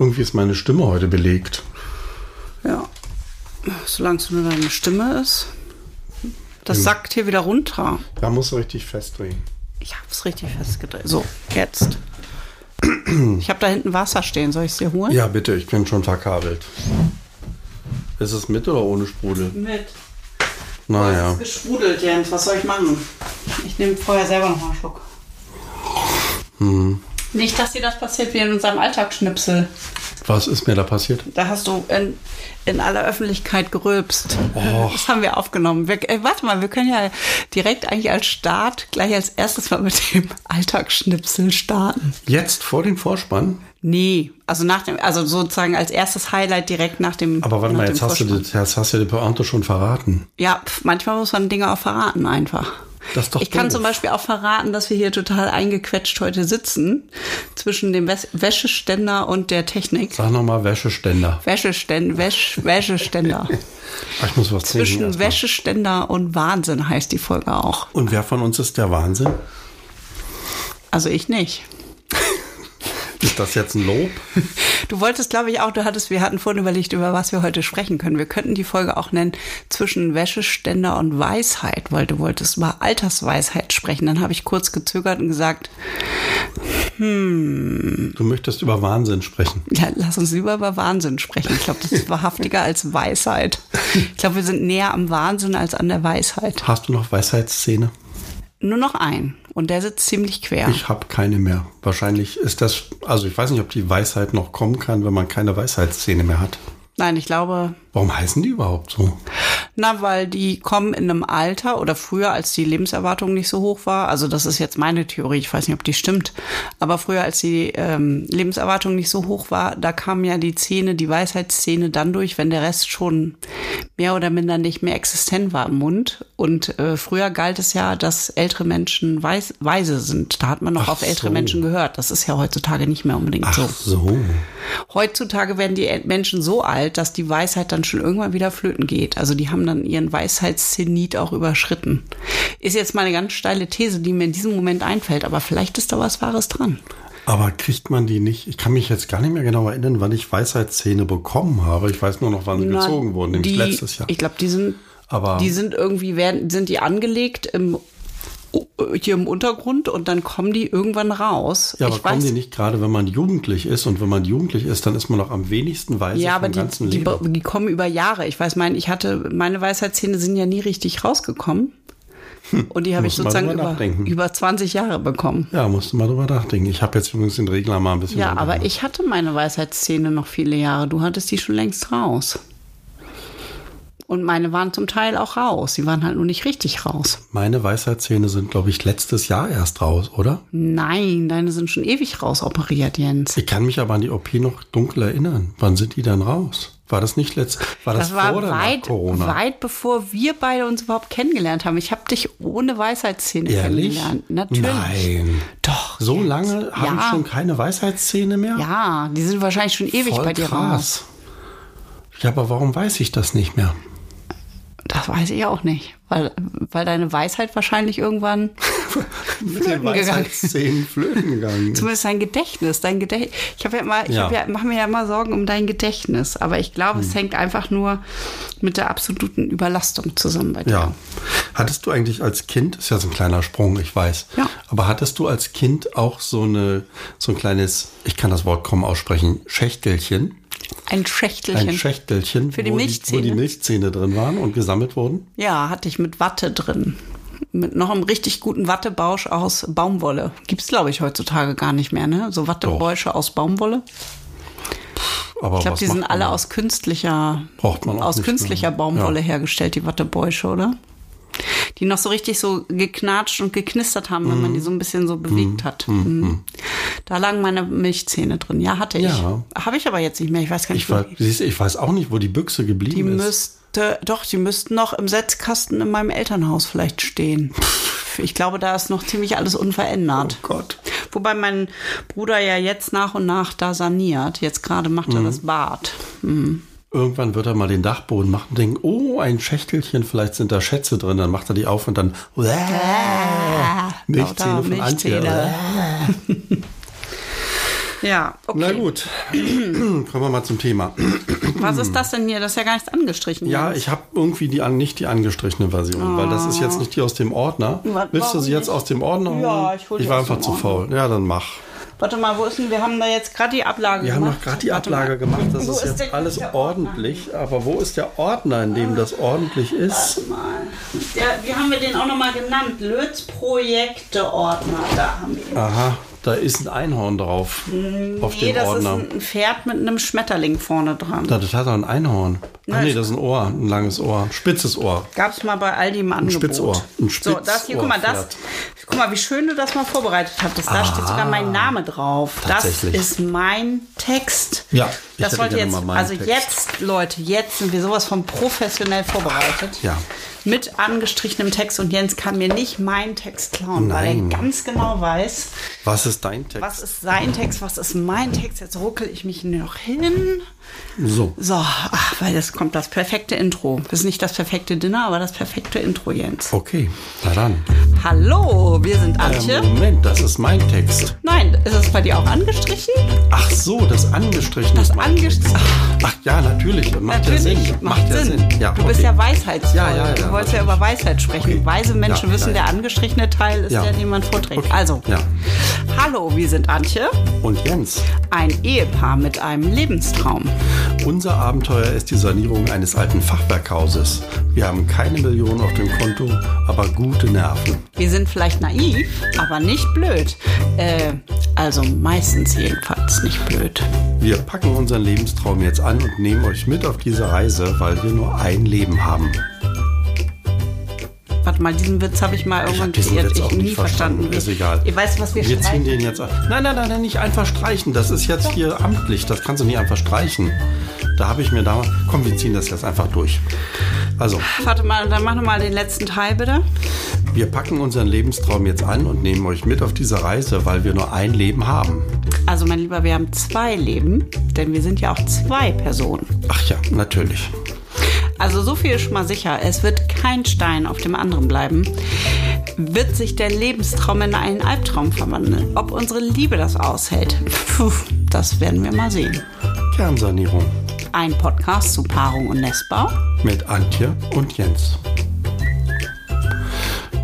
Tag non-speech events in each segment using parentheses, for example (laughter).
Irgendwie ist meine Stimme heute belegt. Ja. Solange es nur deine Stimme ist. Das Ja. sackt hier wieder runter. Da musst du richtig festdrehen. Ich hab's richtig festgedreht. So, jetzt. Ich habe da hinten Wasser stehen. Soll ich es dir holen? Ja, bitte, ich bin schon verkabelt. Ist es mit oder ohne Sprudel? Mit. Naja. Es ist gesprudelt, Jens. Was soll ich machen? Ich nehme vorher selber noch mal einen Schluck. Hm. Nicht, dass dir das passiert wie in unserem Alltagsschnipsel. Was ist mir da passiert? Da hast du in, in aller Öffentlichkeit gerülpst. Och. Das haben wir aufgenommen. Wir, äh, warte mal, wir können ja direkt eigentlich als Start gleich als erstes mal mit dem Alltagsschnipsel starten. Jetzt vor dem Vorspann? Nee, also nach dem, also sozusagen als erstes Highlight direkt nach dem. Aber warte mal, jetzt hast, du, jetzt hast du die Pointe schon verraten. Ja, pf, manchmal muss man Dinge auch verraten einfach. Ich kann doof. zum Beispiel auch verraten, dass wir hier total eingequetscht heute sitzen zwischen dem Wäs- Wäscheständer und der Technik. Sag nochmal Wäscheständer. Wäscheständer, Wäsch, Wäscheständer. Ich muss was. Zwischen. Wäscheständer und Wahnsinn heißt die Folge auch. Und wer von uns ist der Wahnsinn? Also ich nicht. Ist das jetzt ein Lob? (laughs) Du wolltest, glaube ich, auch, du hattest, wir hatten vorhin überlegt, über was wir heute sprechen können. Wir könnten die Folge auch nennen zwischen Wäscheständer und Weisheit, weil du wolltest über Altersweisheit sprechen. Dann habe ich kurz gezögert und gesagt, Du möchtest über Wahnsinn sprechen. ja, lass uns lieber über Wahnsinn sprechen. Ich glaube, das ist wahrhaftiger als Weisheit. Ich glaube, wir sind näher am Wahnsinn als an der Weisheit. Hast du noch Weisheitsszene? Nur noch ein. Und der sitzt ziemlich quer. Ich habe keine mehr. Wahrscheinlich ist das, also ich weiß nicht, ob die Weisheit noch kommen kann, wenn man keine Weisheitsszene mehr hat. Nein, ich glaube, Warum heißen die überhaupt so? Na, weil die kommen in einem Alter oder früher, als die Lebenserwartung nicht so hoch war. Also das ist jetzt meine Theorie, ich weiß nicht, ob die stimmt. Aber früher, als die ähm, Lebenserwartung nicht so hoch war, da kam ja die Szene, die Weisheitsszene dann durch, wenn der Rest schon mehr oder minder nicht mehr existent war im Mund. Und äh, früher galt es ja, dass ältere Menschen weis weise sind. Da hat man noch Ach auf ältere so. Menschen gehört. Das ist ja heutzutage nicht mehr unbedingt Ach so. so. Heutzutage werden die Menschen so alt, dass die Weisheit dann schon irgendwann wieder flöten geht. Also die haben dann ihren Weisheitszenit auch überschritten. Ist jetzt mal eine ganz steile These, die mir in diesem Moment einfällt, aber vielleicht ist da was Wahres dran. Aber kriegt man die nicht? Ich kann mich jetzt gar nicht mehr genau erinnern, wann ich Weisheitsszene bekommen habe. Ich weiß nur noch, wann sie Na, gezogen wurden, nämlich die, letztes Jahr. Ich glaube, die sind, Aber- die sind irgendwie, werden, sind die angelegt im, hier im Untergrund und dann kommen die irgendwann raus. ja, aber ich kommen weiß, die nicht gerade, wenn man jugendlich ist? Und wenn man jugendlich ist, dann ist man noch am wenigsten weise Ja, aber die, ganzen die, Leben. die kommen über Jahre. Ich weiß, mein, ich hatte, meine Weisheitszähne sind ja nie richtig rausgekommen. Und die habe ich sozusagen über, über 20 Jahre bekommen. Ja, musst du mal drüber nachdenken. Ich habe jetzt übrigens den Regler mal ein bisschen. Ja, aber ich hatte meine Weisheitszähne noch viele Jahre. Du hattest die schon längst raus. Und meine waren zum Teil auch raus. Sie waren halt nur nicht richtig raus. Meine Weisheitszähne sind, glaube ich, letztes Jahr erst raus, oder? Nein, deine sind schon ewig rausoperiert, Jens. Ich kann mich aber an die OP noch dunkel erinnern. Wann sind die dann raus? War das nicht letzt? War das, Das war vor oder nach weit, Corona? weit bevor wir beide uns überhaupt kennengelernt haben. Ich habe dich ohne Weisheitszähne Ehrlich? kennengelernt. Natürlich. Nein. Doch. So Jens. lange habe ich Ja. schon keine Weisheitsszene mehr? Ja, die sind wahrscheinlich schon ewig Voll bei dir raus. krass. Ja, aber warum weiß ich das nicht mehr? Das weiß ich auch nicht. Weil, weil deine Weisheit wahrscheinlich irgendwann (laughs) Mit den Flöten gegangen. Weisheitsszenen flöten gegangen. ist. Zumindest dein Gedächtnis. Dein Gedächtnis. Ich habe ja immer, ich Ja. hab ja, mache mir ja immer Sorgen um dein Gedächtnis. Aber ich glaube, Hm. es hängt einfach nur mit der absoluten Überlastung zusammen bei dir. Ja. Hattest du eigentlich als Kind, ist ja so ein kleiner Sprung, ich weiß, Ja. aber hattest du als Kind auch so eine, so ein kleines, ich kann das Wort kaum aussprechen, Schächtelchen? Ein Schächtelchen. Ein Schächtelchen, Für die wo, die, wo Milchzähne? die Milchzähne drin waren und gesammelt wurden? ja, hatte ich mit Watte drin. Mit noch einem richtig guten Wattebausch aus Baumwolle. Gibt's glaube ich, heutzutage gar nicht mehr, ne? So Wattebäusche aus Baumwolle. Aber Ich glaube, die sind alle aus künstlicher, aus nicht künstlicher mehr. Baumwolle Ja. hergestellt, die Wattebäusche, oder? Die noch so richtig so geknatscht und geknistert haben, wenn Mhm. man die so ein bisschen so bewegt hat. Mhm. Da lagen meine Milchzähne drin. Ja, hatte ich. Ja. Habe ich aber jetzt nicht mehr. Ich weiß gar nicht, Ich weiß, siehst ich weiß auch nicht, wo die Büchse die geblieben ist. müsste, doch, die müssten noch im Setzkasten in meinem Elternhaus vielleicht stehen. (laughs) Ich glaube, da ist noch ziemlich alles unverändert. Oh Gott. Wobei mein Bruder ja jetzt nach und nach da saniert. Jetzt gerade macht Mhm. er das Bad. Irgendwann wird er mal den Dachboden machen und denken, oh, ein Schächtelchen, vielleicht sind da Schätze drin. Dann macht er die auf und dann Milchzähne von. Milchzähne. (laughs) Ja, okay. Na gut, (clears throat) kommen wir mal zum Thema. Was ist das denn hier? Das ist ja gar nichts angestrichen. Ja, Jens. ich habe irgendwie die an, nicht die angestrichene Version, weil das ist jetzt nicht die aus dem Ordner. Wa- Willst du sie jetzt nicht? aus dem Ordner holen? Ja, ich hol die Ich war einfach zu faul. Ja, dann mach. Warte mal, wo ist denn? Wir haben da jetzt gerade die Ablage Wir haben gemacht. noch gerade die Warte Ablage mal. gemacht. Das (laughs) Wo ist jetzt alles ordentlich. Aber wo ist der Ordner, in dem das ordentlich ist? Mal. Der, wie haben wir den auch nochmal genannt? Löts Projekte-Ordner. Da haben wir ihn. Aha, da ist ein Einhorn drauf. auf Nee, dem das Ordner. ist ein Pferd mit einem Schmetterling vorne dran. Da, das hat doch ein Einhorn. Ach Nein. nee, das ist ein Ohr, ein langes Ohr. Ein spitzes Ohr. Gab es mal bei Aldi im Angebot. Spitzohr. Ein so, das hier, guck mal, das, guck mal, wie schön du das mal vorbereitet hattest. Da steht sogar mein Name drauf. Das Ah, ist mein Text. Ja, ich das wollte jetzt, also Text. jetzt, Leute, jetzt sind wir sowas von professionell vorbereitet. Ja. Mit angestrichenem Text und Jens kann mir nicht meinen Text klauen, weil Nein. er ganz genau weiß, Was ist dein Text? was ist sein Text, was ist mein Text. Jetzt ruckel ich mich noch hin. So. So, ach, weil das kommt das perfekte Intro. Das ist nicht das perfekte Dinner, aber das perfekte Intro, Jens. Okay, na dann. Hallo, wir sind Antje. Ähm, Moment, das ist mein Text. Nein, ist es bei dir auch angestrichen? Ach so, das angestrichen Das ist mein Text. angestrichen. Ach ja, natürlich. Macht Natürlich, ja Sinn. macht Sinn. Ja, du bist okay. ja weisheitsvoll. Ja, ja, ja, du wolltest ja über Weisheit sprechen. Okay. Weise Menschen Ja, wissen, der angestrichene Teil ist Ja. der, den man vorträgt. Okay. Also, Ja. hallo, wir sind Antje, Und Jens, ein Ehepaar mit einem Lebenstraum. unser Abenteuer ist die Sanierung eines alten Fachwerkhauses. Wir haben keine Millionen auf dem Konto, aber gute Nerven. Wir sind vielleicht naiv, aber nicht blöd. Äh, also meistens jedenfalls nicht blöd. Wir packen unseren Lebenstraum jetzt an und nehmen euch mit auf diese Reise, weil wir nur ein Leben haben. Warte mal, diesen Witz habe ich mal irgendwann diesen kreiert. Ich nie verstanden. verstanden. Ist egal. Ihr weißt, was wir, Wir ziehen streichen? den jetzt. Nein, nein, nein, nein, nicht einfach streichen. Das ist jetzt hier amtlich. Das kannst du nicht einfach streichen. Da habe ich mir damals. Komm, wir ziehen das jetzt einfach durch. Also, Warte mal, dann mach noch mal den letzten Teil bitte. wir packen unseren Lebenstraum jetzt an und nehmen euch mit auf diese Reise, weil wir nur ein Leben haben. Also mein Lieber, wir haben zwei Leben, denn wir sind ja auch zwei Personen. Ach ja, natürlich. Also so viel ist schon mal sicher. Es wird kein Stein auf dem anderen bleiben. Wird sich der Lebenstraum in einen Albtraum verwandeln? Ob unsere Liebe das aushält? Puh, das werden wir mal sehen. Kernsanierung Ein Podcast zu Paarung und Nestbau. mit Antje und Jens.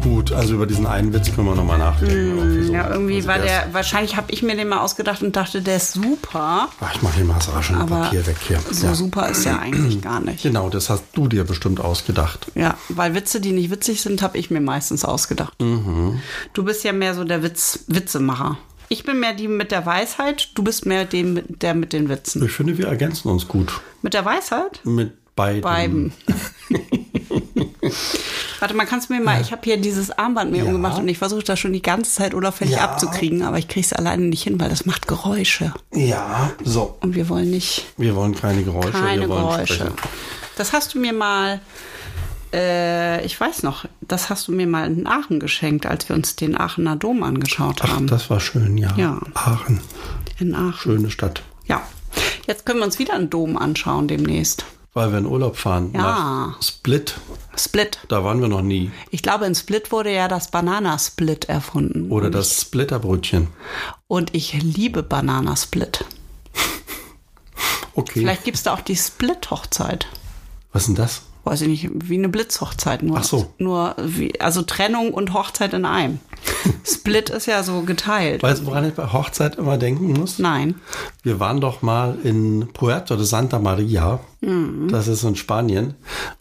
Gut, also über diesen einen Witz können wir nochmal nachdenken. Mm, Ja, irgendwie also war der wahrscheinlich habe ich mir den mal ausgedacht und dachte, der ist super. Ach, ich mache hier mal das raschende Aber Papier weg hier. so ja. super ist er eigentlich gar nicht. Genau, das hast du dir bestimmt ausgedacht. Ja, weil Witze, die nicht witzig sind, habe ich mir meistens ausgedacht. Du bist ja mehr so der Witz, Witzemacher. Ich bin mehr die mit der Weisheit, du bist mehr dem, der mit den Witzen. Ich finde, wir ergänzen uns gut. Mit der Weisheit? Mit beiden. Beiden. (laughs) Warte mal, kannst du mir mal, ich habe hier dieses Armband mir Ja. umgemacht und ich versuche das schon die ganze Zeit unauffällig Ja. abzukriegen, aber ich kriege es alleine nicht hin, weil das macht Geräusche. Ja, so. Und wir wollen nicht Wir wollen keine Geräusche. keine wir wollen Geräusche. sprechen. Das hast du mir mal, äh, ich weiß noch, das hast du mir mal in Aachen geschenkt, als wir uns den Aachener Dom angeschaut Ach, haben. das war schön, ja. Ja. Aachen, in Aachen. schöne Stadt. Ja. Jetzt können wir uns wieder einen Dom anschauen demnächst. Weil wir in Urlaub fahren Ja. nach Split. Split. Da waren wir noch nie. Ich glaube, in Split wurde ja das Bananasplit erfunden. Oder das Splitterbrötchen. Und ich liebe Bananasplit. Okay. Vielleicht gibt es da auch die Split-Hochzeit. Was ist denn das? Weiß ich nicht, wie eine Blitzhochzeit. Nur, Ach so. Nur wie, also Trennung und Hochzeit in einem. (laughs) Split ist ja so geteilt. Weißt du, woran ich bei Hochzeit immer denken muss? Nein. Wir waren doch mal in Puerto de Santa Maria. Mhm. Das ist in Spanien.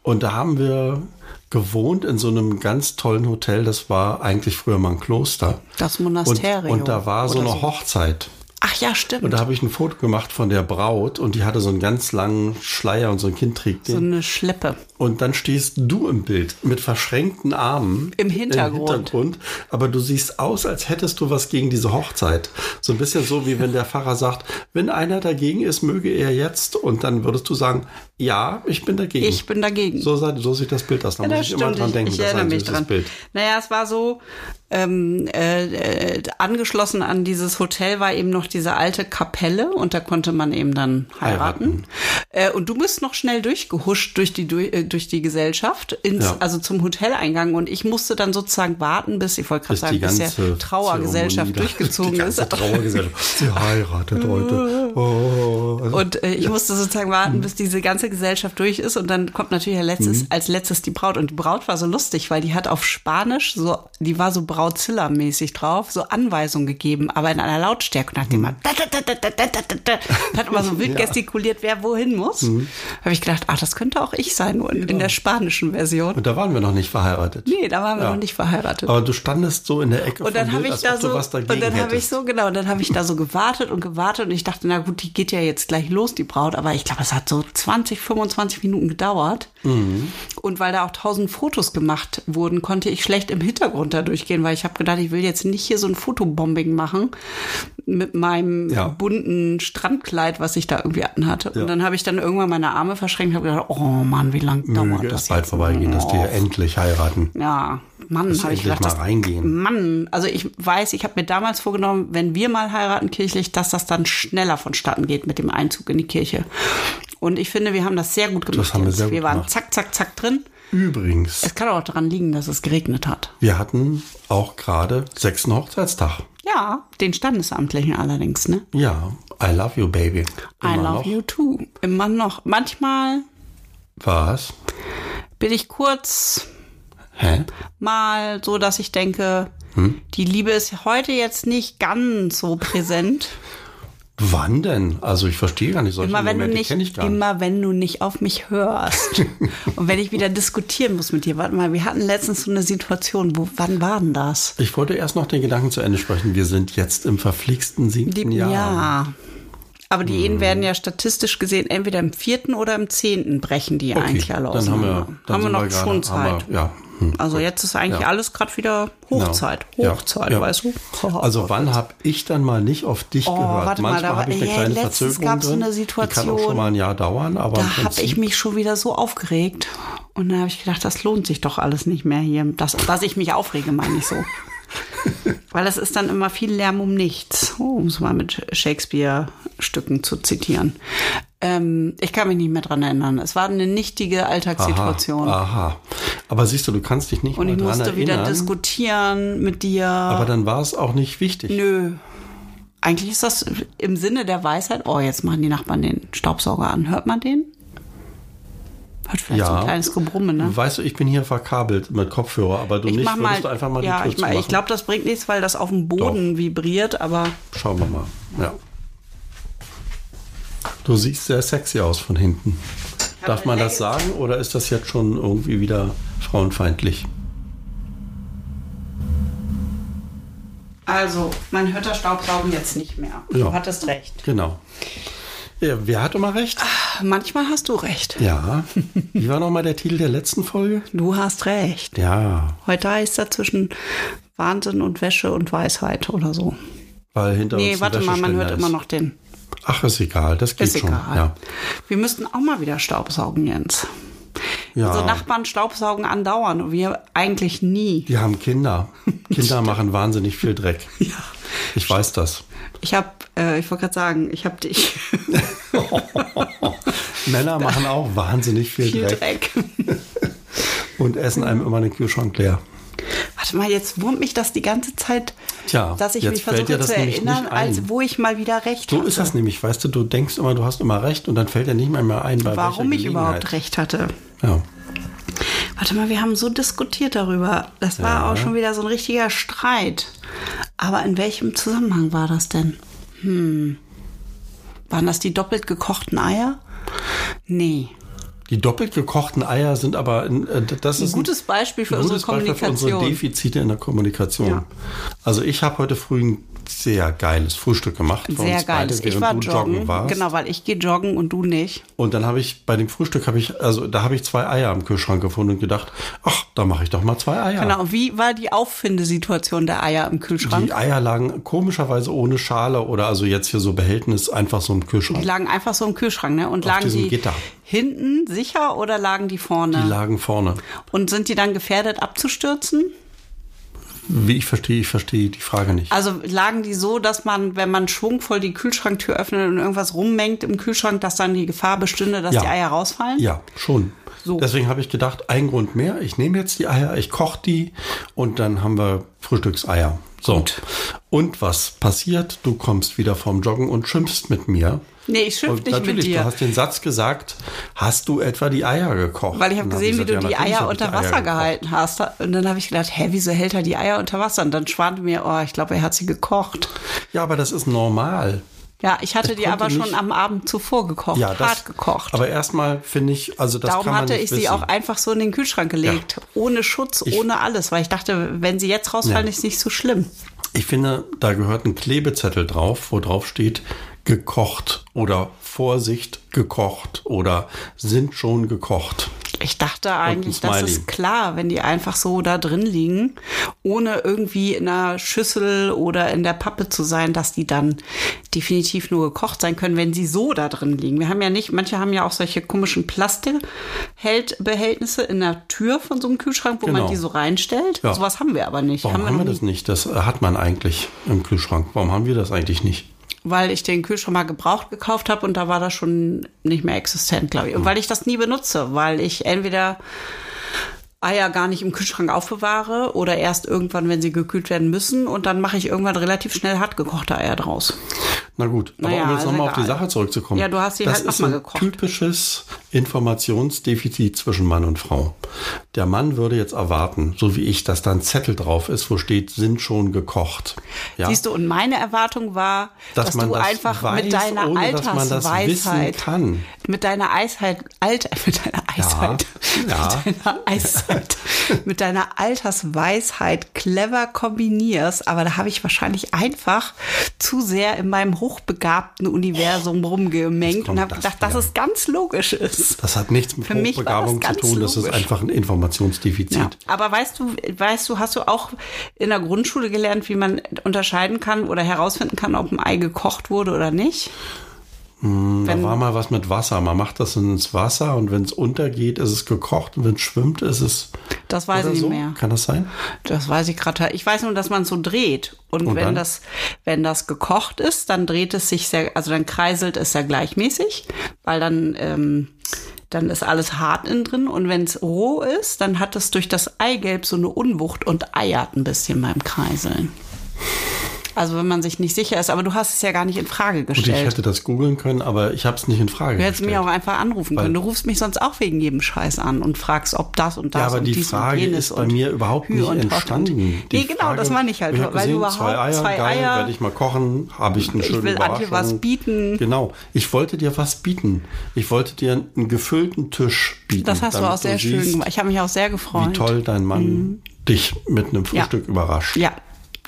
Und da haben wir gewohnt in so einem ganz tollen Hotel. Das war eigentlich früher mal ein Kloster. Das Und, Monasterium. und da war so eine Hochzeit. Ach ja, stimmt. Und da habe ich ein Foto gemacht von der Braut und die hatte so einen ganz langen Schleier und so ein Kind trägt so den. eine Schleppe. Und dann stehst du im Bild mit verschränkten Armen. Im Hintergrund. Hintergrund. Aber du siehst aus, als hättest du was gegen diese Hochzeit. So ein bisschen so, wie wenn der Pfarrer sagt, wenn einer dagegen ist, möge er jetzt. Und dann würdest du sagen, ja, ich bin dagegen. Ich bin dagegen. So, so sieht das Bild aus. Da Ja, muss ich immer stimmt. dran Ich, denken. ich das ist erinnere ein mich dran. Bild. Naja, es war so, ähm, äh, äh, angeschlossen an dieses Hotel war eben noch diese alte Kapelle und da konnte man eben dann heiraten. Heiraten. Äh, und du bist noch schnell durchgehuscht durch die, durch, äh, durch die Gesellschaft, ins, Ja. also zum Hoteleingang. Und ich musste dann sozusagen warten, bis, ich wollte gerade sagen, die bis der Trauergesellschaft (laughs) durchgezogen ist. Trauergesellschaft. (laughs) Sie heiratet heute. (laughs) Oh, oh, oh, also und äh, ich ja. musste sozusagen warten, bis diese ganze Gesellschaft durch ist. Und dann kommt natürlich als letztes, mhm. als letztes die Braut. Und die Braut war so lustig, weil die hat auf Spanisch so, die war so Brautzilla-mäßig drauf, so Anweisungen gegeben, aber in einer Lautstärke. Und hat mhm. immer da, da, da, da, da, da, da, hat immer so wild (laughs) ja. gestikuliert, wer wohin muss. Mhm. Habe ich gedacht, ach, das könnte auch ich sein, nur in, genau. in, der spanischen Version. Und da waren wir noch nicht verheiratet. Nee, da waren wir ja. noch nicht verheiratet. Aber du standest so in der Ecke und dann habe ich da so, Und dann habe ich so, genau, und dann habe ich da so gewartet und gewartet und ich dachte, na gut, die geht ja jetzt gleich los, die Braut, aber ich glaube, es hat so 20, 25 Minuten gedauert. Mhm. Und weil da auch tausend Fotos gemacht wurden, konnte ich schlecht im Hintergrund da durchgehen, weil ich habe gedacht, ich will jetzt nicht hier so ein Fotobombing machen mit meinem Ja. bunten Strandkleid, was ich da irgendwie anhatte. Ja. Und dann habe ich dann irgendwann meine Arme verschränkt und habe gedacht, oh Mann, wie lang dauert Möge das es bald vorbeigehen, dass die Oh. ja endlich heiraten. Ja, Mann, habe ich gedacht, mal das, reingehen. Mann, also ich weiß, ich habe mir damals vorgenommen, wenn wir mal heiraten kirchlich, dass das dann schneller vonstatten geht mit dem Einzug in die Kirche. Und ich finde, wir haben das sehr gut gemacht. haben wir jetzt. sehr gut wir waren gemacht. zack, zack, zack drin. Übrigens, Es kann auch daran liegen, dass es geregnet hat. wir hatten auch gerade sechsten Hochzeitstag. Ja, den standesamtlichen allerdings, ne? Ja, I love you, baby. I Immer love noch. you too. Immer noch. Manchmal Was? bin ich kurz Hä? mal so, dass ich denke, Hm? die Liebe ist heute jetzt nicht ganz so präsent. Wann denn? Also ich verstehe gar nicht solche Immer wenn, du Momente gar nicht. immer wenn du nicht auf mich hörst. (laughs) und wenn ich wieder diskutieren muss mit dir. Warte mal, wir hatten letztens so eine Situation. Wo, wann war denn das? Ich wollte erst noch den Gedanken zu Ende sprechen. Wir sind jetzt im verflixten siebten Ja. Aber die Ehen werden ja statistisch gesehen entweder im vierten oder im zehnten brechen die eigentlich alle dann haben wir, dann haben wir noch wir schon Zeit. Wir, ja. hm, also jetzt ist eigentlich Ja. alles gerade wieder Hochzeit. Ja. Hochzeit, Ja. weißt du? (laughs) Also wann habe ich dann mal nicht auf dich Oh, gehört? warte mal, Manchmal da habe ich eine ja, kleine Verzögerung gab's so drin. eine Die kann auch Situation, schon mal ein Jahr dauern, aber Da habe ich mich schon wieder so aufgeregt. Und dann habe ich gedacht, das lohnt sich doch alles nicht mehr hier. Das, dass ich mich aufrege, meine ich so. (laughs) (laughs) Weil es ist dann immer viel Lärm um nichts, um es mal mit Shakespeare-Stücken zu zitieren. Ähm, ich kann mich nicht mehr dran erinnern. Es war eine nichtige Alltagssituation. Aha, aha. Aber siehst du, du kannst dich nicht Und mal ich dran musste wieder erinnern. diskutieren mit dir. Aber dann war es auch nicht wichtig. Nö. Eigentlich ist das im Sinne der Weisheit. Oh, jetzt machen die Nachbarn den Staubsauger an. Hört man den? Hört vielleicht so ein kleines Gebrumme, ne? Weißt du, ich bin hier verkabelt mit Kopfhörer, aber du Ich nicht, mach mal, du einfach mal ja, die Tür ich, mach- ich glaube, das bringt nichts, weil das auf dem Boden vibriert, aber Schauen wir mal. Ja. Du siehst sehr sexy aus von hinten. Darf man das sagen oder ist das jetzt schon irgendwie wieder frauenfeindlich? also, man hört das Staubsaugen jetzt nicht mehr. Ja. Du hattest recht. Genau. Ja, wer hatte mal recht? Manchmal hast du recht. Ja. Wie war nochmal der Titel der letzten Folge? Du hast recht. Ja, Heute heißt er zwischen Wahnsinn und Wäsche und Weisheit oder so. weil hinter uns Nee, ein warte mal, man hört ist. immer noch den. Ach, ist egal, das geht Ist schon. egal. Ja. Wir müssten auch mal wieder Staubsaugen, Jens. Ja. Also Nachbarn staubsaugen andauern und wir eigentlich nie. Die haben Kinder. Kinder (laughs) machen wahnsinnig viel Dreck. Ja. Ich weiß das. Ich habe, äh, ich wollte gerade sagen, ich habe dich (laughs) (laughs) Männer machen auch wahnsinnig viel, viel Dreck, Dreck. (laughs) und essen einem immer den Kühlschrank leer. Warte mal, jetzt wurmt mich das die ganze Zeit, Tja, dass ich mich versuche zu erinnern, als wo ich mal wieder recht So hatte. ist das nämlich, weißt du, du denkst immer, du hast immer recht und dann fällt dir nicht mehr, mehr ein, bei Warum ich überhaupt recht hatte. Ja. Warte mal, wir haben so diskutiert darüber. Das war Ja. auch schon wieder so ein richtiger Streit. Aber in welchem Zusammenhang war das denn? Hm. Waren das die doppelt gekochten Eier? Nee. Die doppelt gekochten Eier sind aber, äh, das Ein ist gutes Beispiel für ein unsere gutes Beispiel für unsere Kommunikation. Defizite in der Kommunikation. Ja. Also ich habe heute früh ein sehr geiles Frühstück gemacht. Sehr uns beide, geiles. Ich war du joggen. warst. Genau, weil ich gehe joggen und du nicht. Und dann habe ich bei dem Frühstück habe ich also da habe ich zwei Eier im Kühlschrank gefunden und gedacht, ach, da mache ich doch mal zwei Eier. Genau. Wie war die Auffindesituation der Eier im Kühlschrank? Die Eier lagen komischerweise ohne Schale oder also jetzt hier so Behältnis einfach so im Kühlschrank. Die lagen einfach so im Kühlschrank, ne? Und Auf lagen die Gitter. hinten sicher oder lagen die vorne? Die lagen vorne. und sind die dann gefährdet abzustürzen? Wie ich verstehe, ich verstehe die Frage nicht. Also lagen die so, dass man, wenn man schwungvoll die Kühlschranktür öffnet und irgendwas rummengt im Kühlschrank, dass dann die Gefahr bestünde, dass Ja. die Eier rausfallen? Ja, schon. So. Deswegen habe ich gedacht, ein Grund mehr. Ich nehme jetzt die Eier, ich koche die und dann haben wir Frühstückseier. So. Gut. Und was passiert? Du kommst wieder vom Joggen und schimpfst mit mir. Nee, ich schimpf Und nicht mit natürlich, dir. du hast den Satz gesagt, hast du etwa die Eier gekocht? Weil ich habe gesehen, wie gesagt, du ja, die Eier hab ich unter Eier Wasser gekocht. gehalten hast. Und dann habe ich gedacht, hä, wieso hält er die Eier unter Wasser? Und dann schwante mir, oh, ich glaube, er hat sie gekocht. Ja, aber das ist normal. Ja, ich hatte Ich die aber schon am Abend zuvor gekocht, Ja, das, hart gekocht. Aber erstmal finde ich, also das Darum kann man hatte ich sie wissen. auch einfach so in den Kühlschrank gelegt. Ohne Schutz, ohne alles. Weil ich dachte, wenn sie jetzt rausfallen, Ja. ist nicht so schlimm. Ich finde, da gehört ein Klebezettel drauf, wo drauf steht, gekocht oder Vorsicht gekocht oder sind schon gekocht. Ich dachte eigentlich, das ist klar, wenn die einfach so da drin liegen, ohne irgendwie in einer Schüssel oder in der Pappe zu sein, dass die dann definitiv nur gekocht sein können, wenn sie so da drin liegen. Wir haben ja nicht, manche haben ja auch solche komischen Plastikbehältnisse in der Tür von so einem Kühlschrank, wo man Genau. die so reinstellt. Ja. Sowas haben wir aber nicht. Warum haben wir, noch das nicht? Das hat man eigentlich im Kühlschrank. Warum haben wir das eigentlich nicht? Weil ich den Kühlschrank mal gebraucht gekauft habe und da war das schon nicht mehr existent, glaube ich. Und weil ich das nie benutze, weil ich entweder Eier gar nicht im Kühlschrank aufbewahre oder erst irgendwann, wenn sie gekühlt werden müssen und dann mache ich irgendwann relativ schnell hart gekochte Eier draus. Na gut, aber Naja, um jetzt nochmal auf die. Sache zurückzukommen. Ja, du hast die das halt noch ist mal ein gekocht. typisches Informationsdefizit zwischen Mann und Frau. Der Mann würde jetzt erwarten, so wie ich, dass da ein Zettel drauf ist, wo steht, sind schon gekocht. Ja? Siehst du, und meine Erwartung war, Dass dass, man du das einfach weiß, mit deiner ohne Altersweisheit, mit deiner Eisheit, Alter, mit deiner Eisheit, ja. mit deiner Eisheit, mit deiner Altersweisheit clever kombinierst, aber da habe ich wahrscheinlich einfach zu sehr in meinem hochbegabten Universum rumgemengt und habe gedacht, dass es ganz logisch ist. Das hat nichts mit Für Hochbegabung zu tun, das ist logisch. einfach ein Informationsdefizit. Ja. Aber weißt du, weißt du, hast du auch in der Grundschule gelernt, wie man unterscheiden kann oder herausfinden kann, ob ein Ei gekocht wurde oder nicht? Da war mal was mit Wasser. Man macht das ins Wasser und wenn es untergeht, ist es gekocht und wenn es schwimmt, ist es. Das weiß ich nicht so. mehr. Kann das sein? Das weiß ich gerade. Ich weiß nur, dass man es so dreht. Und, Und wenn dann? das, wenn das gekocht ist, dann dreht es sich sehr, also dann kreiselt es sehr gleichmäßig, weil dann, ähm, dann ist alles hart innen drin. Und wenn es roh ist, dann hat es durch das Eigelb so eine Unwucht und eiert ein bisschen beim Kreiseln. Also wenn man sich nicht sicher ist, aber du hast es ja gar nicht in Frage Gut, ich gestellt. hätte das googeln können, aber ich habe es nicht in Frage Du hättest gestellt. mich auch einfach anrufen Weil- können. Du rufst mich sonst auch wegen jedem Scheiß an und fragst, ob das und das ja, aber und die dies Frage und jenes ist bei mir überhaupt nicht entstanden. Die nee, genau, Frage- das meine ich halt. Ich weil gesehen, du überhaupt zwei Eier, zwei geil, Eier werde ich mal kochen, habe ich eine Ich schöne will Antje was bieten. Genau, ich wollte dir was bieten. Ich wollte dir einen gefüllten Tisch bieten. Das hast du auch sehr schön siehst, gemacht. Ich habe mich auch sehr gefreut. Wie toll dein Mann dich mit einem Frühstück überrascht. Ja,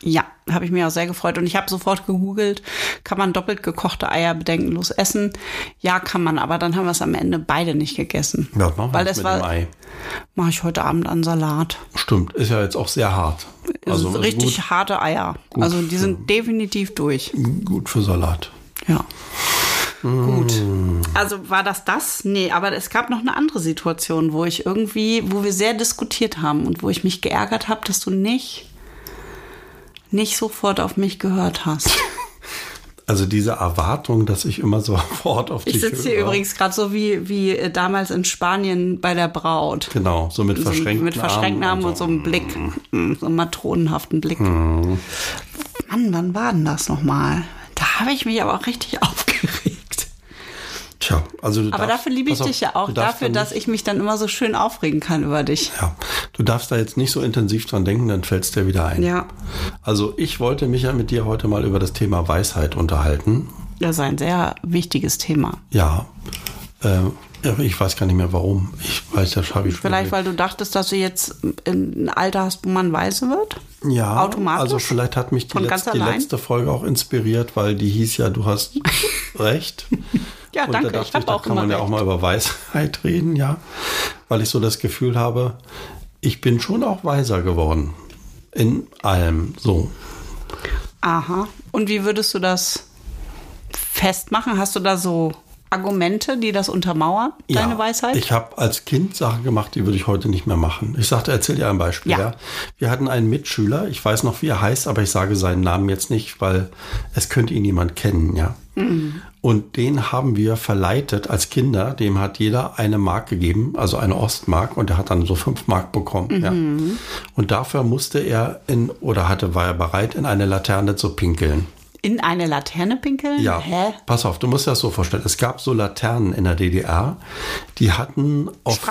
ja, habe ich mich auch sehr gefreut. Und ich habe sofort gegoogelt, kann man doppelt gekochte Eier bedenkenlos essen? Ja, kann man, aber dann haben wir es am Ende beide nicht gegessen. Ja, machen Weil es mit dem war, Ei? mache ich heute Abend an Salat. Stimmt, ist ja jetzt auch sehr hart. Also ist richtig harte Eier. also die sind definitiv durch. Gut, gut für Salat. Ja. Gut. Mm. Also war das das? Nee, aber es gab noch eine andere Situation, wo ich irgendwie, wo wir sehr diskutiert haben und wo ich mich geärgert habe, dass du nicht, nicht sofort auf mich gehört hast. Also diese Erwartung, dass ich immer sofort auf Ich dich sitze hier übrigens gerade so wie, wie äh, damals in Spanien bei der Braut. Genau, so mit So verschränkten mit verschränkten Armen und so einem Blick, mm, so einem matronenhaften Blick. Mhm. Mann, wann war denn das nochmal? Da habe ich mich aber auch richtig (laughs) aufgeregt. Tja, also du Aber darfst, dafür liebe ich auf, dich ja auch, dafür, da dass ich mich dann immer so schön aufregen kann über dich. Ja, du darfst da jetzt nicht so intensiv dran denken, dann fällt es dir wieder ein. Ja. Also ich wollte mich ja mit dir heute mal über das Thema Weisheit unterhalten. Das ist ein sehr wichtiges Thema. Ja, äh, ja, ich weiß gar nicht mehr warum. Ich weiß, das habe ich schon Vielleicht, weil du dachtest, dass du jetzt ein Alter hast, wo man weise wird? Ja, automatisch? also vielleicht hat mich die, letz, die letzte Folge auch inspiriert, weil die hieß ja, du hast (laughs) recht. Ja, Und danke, da ich dachte ich, habe da kann man ja auch mal über Weisheit (laughs) reden, ja. Weil ich so das Gefühl habe, ich bin schon auch weiser geworden. In allem so. Aha. Und wie würdest du das festmachen? Hast du da so Argumente, die das untermauern, deine Weisheit? Ich habe als Kind Sachen gemacht, die würde ich heute nicht mehr machen. Ich sagte, erzähl dir ein Beispiel. Ja. Ja. Wir hatten einen Mitschüler, ich weiß noch, wie er heißt, aber ich sage seinen Namen jetzt nicht, weil es könnte ihn niemand kennen, ja. Und den haben wir verleitet als Kinder. Dem hat jeder eine Mark gegeben, also eine Ostmark, und er hat dann so fünf Mark bekommen. Ja. Und dafür musste er in oder hatte war er bereit, in eine Laterne zu pinkeln. In eine Laterne pinkeln? Ja, Hä? pass auf, du musst dir das so vorstellen. Es gab so Laternen in der DDR, die hatten auf du?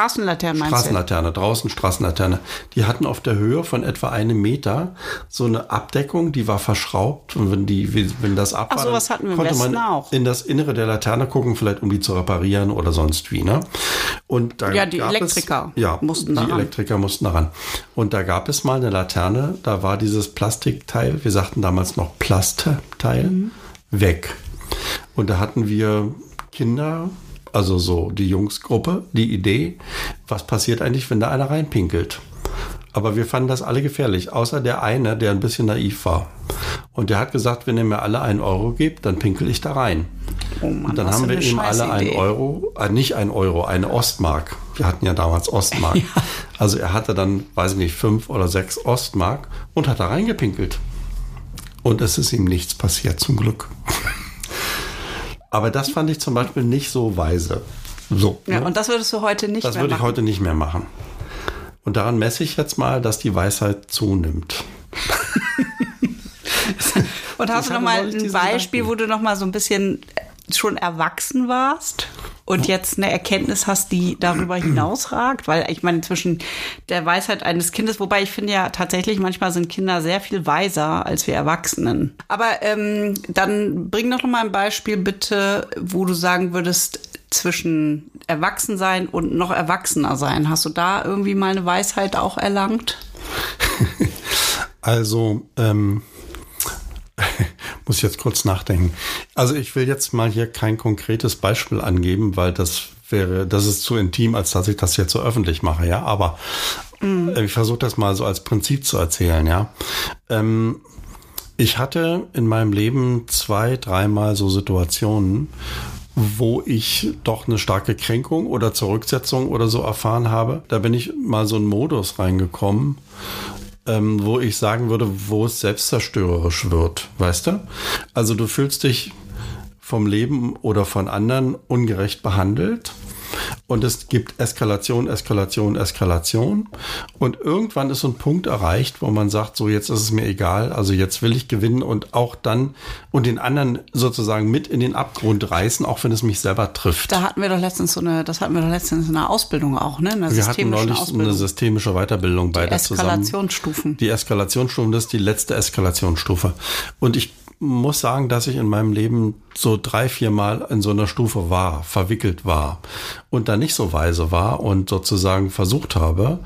Straßenlaterne, draußen Straßenlaterne. Die hatten auf der Höhe von etwa einem Meter so eine Abdeckung, die war verschraubt. Und wenn, die, wenn das ab Ach, war, sowas hatten wir konnte man auch. in das Innere der Laterne gucken, vielleicht um die zu reparieren oder sonst wie. Ne? Und da Ja, die gab Elektriker es, ja, mussten die da ran. Elektriker mussten daran. Und da gab es mal eine Laterne, da war dieses Plastikteil, wir sagten damals noch Plastteil, Mhm. weg. Und da hatten wir Kinder, also so die Jungsgruppe, die Idee, was passiert eigentlich, wenn da einer reinpinkelt? Aber wir fanden das alle gefährlich, außer der eine, der ein bisschen naiv war. Und der hat gesagt, wenn ihr mir alle einen Euro gebt, dann pinkel ich da rein. Oh Mann, Und dann haben wir ihm alle einen. Euro, äh, nicht ein Euro, eine Ostmark. Wir hatten ja damals Ostmark. (laughs) Also er hatte dann, weiß ich nicht, fünf oder sechs Ostmark und hat da reingepinkelt. Und es ist ihm nichts passiert, zum Glück. (laughs) Aber das fand ich zum Beispiel nicht so weise. So. Ja, ne? und das würdest du heute nicht das mehr würde ich machen. heute nicht mehr machen. Und daran messe ich jetzt mal, dass die Weisheit zunimmt. (laughs) Und hast Ich du noch mal ein Beispiel, Gedanken. wo du noch mal so ein bisschen schon erwachsen warst und jetzt eine Erkenntnis hast, die darüber hinausragt? Weil ich meine, zwischen der Weisheit eines Kindes, wobei ich finde ja tatsächlich, manchmal sind Kinder sehr viel weiser als wir Erwachsenen. Aber ähm, dann bring doch noch mal ein Beispiel bitte, wo du sagen würdest, zwischen Erwachsensein und noch Erwachsener sein. Hast du da irgendwie mal eine Weisheit auch erlangt? (laughs) Also, ähm, muss ich jetzt kurz nachdenken. Also ich will jetzt mal hier kein konkretes Beispiel angeben, weil das wäre, das ist zu intim, als dass ich das jetzt so öffentlich mache, ja. Aber äh, ich versuche das mal so als Prinzip zu erzählen, ja. Ähm, ich hatte in meinem Leben zwei, dreimal so Situationen, wo ich doch eine starke Kränkung oder Zurücksetzung oder so erfahren habe. Da bin ich mal so in einen Modus reingekommen, ähm, wo ich sagen würde, wo es selbstzerstörerisch wird, weißt du? Also du fühlst dich vom Leben oder von anderen ungerecht behandelt und es gibt Eskalation, Eskalation, Eskalation und irgendwann ist so ein Punkt erreicht, wo man sagt, so jetzt ist es mir egal, also jetzt will ich gewinnen und auch dann und den anderen sozusagen mit in den Abgrund reißen, auch wenn es mich selber trifft. Da hatten wir doch letztens so eine, das hatten wir doch letztens in einer Ausbildung auch, ne? In einer Wir hatten neulich Ausbildung. eine systemische Weiterbildung beide zusammen. Eskalationsstufen. Die Eskalationsstufe, das ist die letzte Eskalationsstufe. Und ich muss sagen, dass ich in meinem Leben so drei, vier Mal in so einer Stufe war, verwickelt war und da nicht so weise war und sozusagen versucht habe,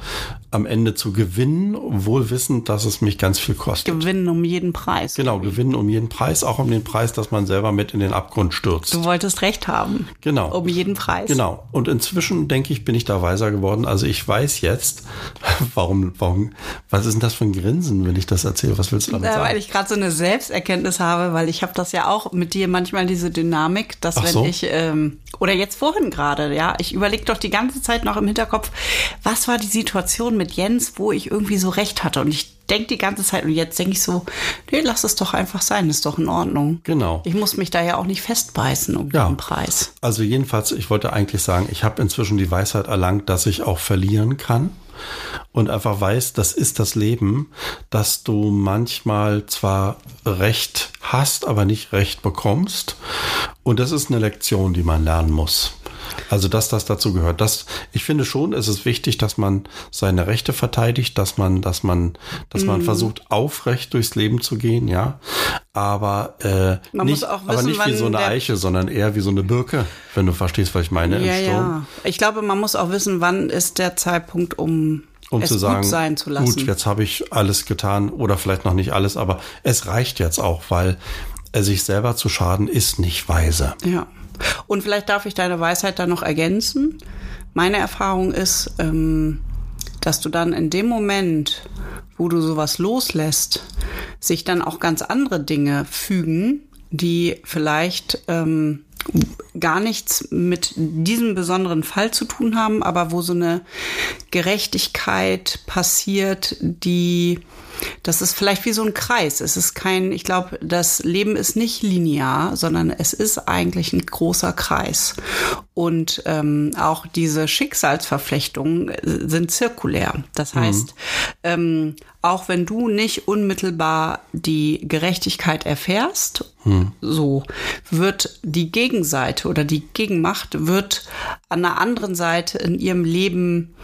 am Ende zu gewinnen, wohl wissend, dass es mich ganz viel kostet. Gewinnen um jeden Preis. Genau, gewinnen um jeden Preis, auch um den Preis, dass man selber mit in den Abgrund stürzt. Du wolltest recht haben. Genau. Um jeden Preis. Genau. Und inzwischen denke ich, bin ich da weiser geworden. Also ich weiß jetzt, (laughs) warum, warum, was ist denn das für ein Grinsen, wenn ich das erzähle? Was willst du damit Ja, sagen? weil ich gerade so eine Selbsterkenntnis habe, weil ich habe das ja auch mit dir manchmal diese Dynamik, dass Ach wenn so. ich ähm, oder jetzt vorhin gerade, ja, ich überlege doch die ganze Zeit noch im Hinterkopf, was war die Situation mit Jens, wo ich irgendwie so recht hatte und ich denke die ganze Zeit und jetzt denke ich so, nee, lass es doch einfach sein, ist doch in Ordnung. Genau. Ich muss mich da ja auch nicht festbeißen um Ja. jeden Preis. Also jedenfalls, ich wollte eigentlich sagen, ich habe inzwischen die Weisheit erlangt, dass ich auch verlieren kann und einfach weiß, das ist das Leben, dass du manchmal zwar Recht hast, aber nicht Recht bekommst. Und das ist eine Lektion, die man lernen muss. Also, dass das dazu gehört. Das, ich finde schon, es ist wichtig, dass man seine Rechte verteidigt, dass man, dass man, dass Mhm. man versucht, aufrecht durchs Leben zu gehen, ja. Aber, äh, Man nicht, muss auch aber wissen, nicht wie so eine Eiche, sondern eher wie so eine Birke, wenn du verstehst, was ich meine Ja, im Sturm. ja. Ich glaube, man muss auch wissen, wann ist der Zeitpunkt, um, Um es zu sagen, gut sein zu lassen. gut, jetzt habe ich alles getan oder vielleicht noch nicht alles, aber es reicht jetzt auch, weil äh, sich selber zu schaden ist nicht weise. Ja. Und vielleicht darf ich deine Weisheit da noch ergänzen. Meine Erfahrung ist, ähm, dass du dann in dem Moment, wo du sowas loslässt, sich dann auch ganz andere Dinge fügen, die vielleicht ähm, gar nichts mit diesem besonderen Fall zu tun haben, aber wo so eine Gerechtigkeit passiert, die das ist vielleicht wie so ein Kreis. Es ist kein, ich glaube, das Leben ist nicht linear, sondern es ist eigentlich ein großer Kreis. Und ähm, auch diese Schicksalsverflechtungen äh, sind zirkulär. Das heißt, mhm. ähm, auch wenn du nicht unmittelbar die Gerechtigkeit erfährst, hm. so wird die Gegenseite oder die Gegenmacht wird an der anderen Seite in ihrem Leben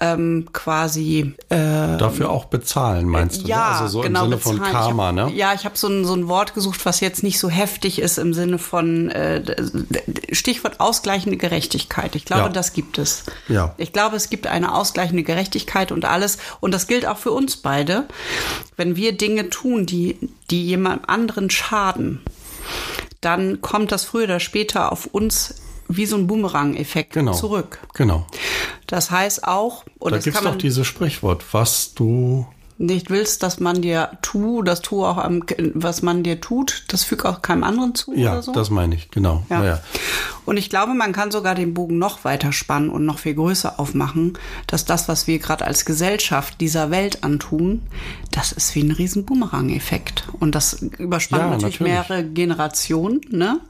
ähm, quasi äh, dafür auch bezahlen, meinst du? Ja, ne? also so genau, im Sinne bezahlen. von Karma, hab, ne? Ja, ich habe so ein, so ein Wort gesucht, was jetzt nicht so heftig ist im Sinne von äh, Stichwort ausgleichende Gerechtigkeit. Ich glaube, ja. das gibt es. Ja. Ich glaube, es gibt eine ausgleichende Gerechtigkeit und alles. Und das gilt auch für uns beide. Wenn wir Dinge tun, die, die jemand anderen schaden, dann kommt das früher oder später auf uns wie so ein Boomerang-Effekt genau. zurück. Genau. Das heißt auch, und da gibt es doch dieses Sprichwort, was du nicht willst, dass man dir tu, das tu auch am, was man dir tut, das fügt auch keinem anderen zu ja, so. das meine ich, genau. Ja. Ja. Und ich glaube, man kann sogar den Bogen noch weiter spannen und noch viel größer aufmachen, dass das, was wir gerade als Gesellschaft dieser Welt antun, das ist wie ein riesen Boomerang-Effekt. Und das überspannt Ja, natürlich, natürlich. mehrere Generationen, ne?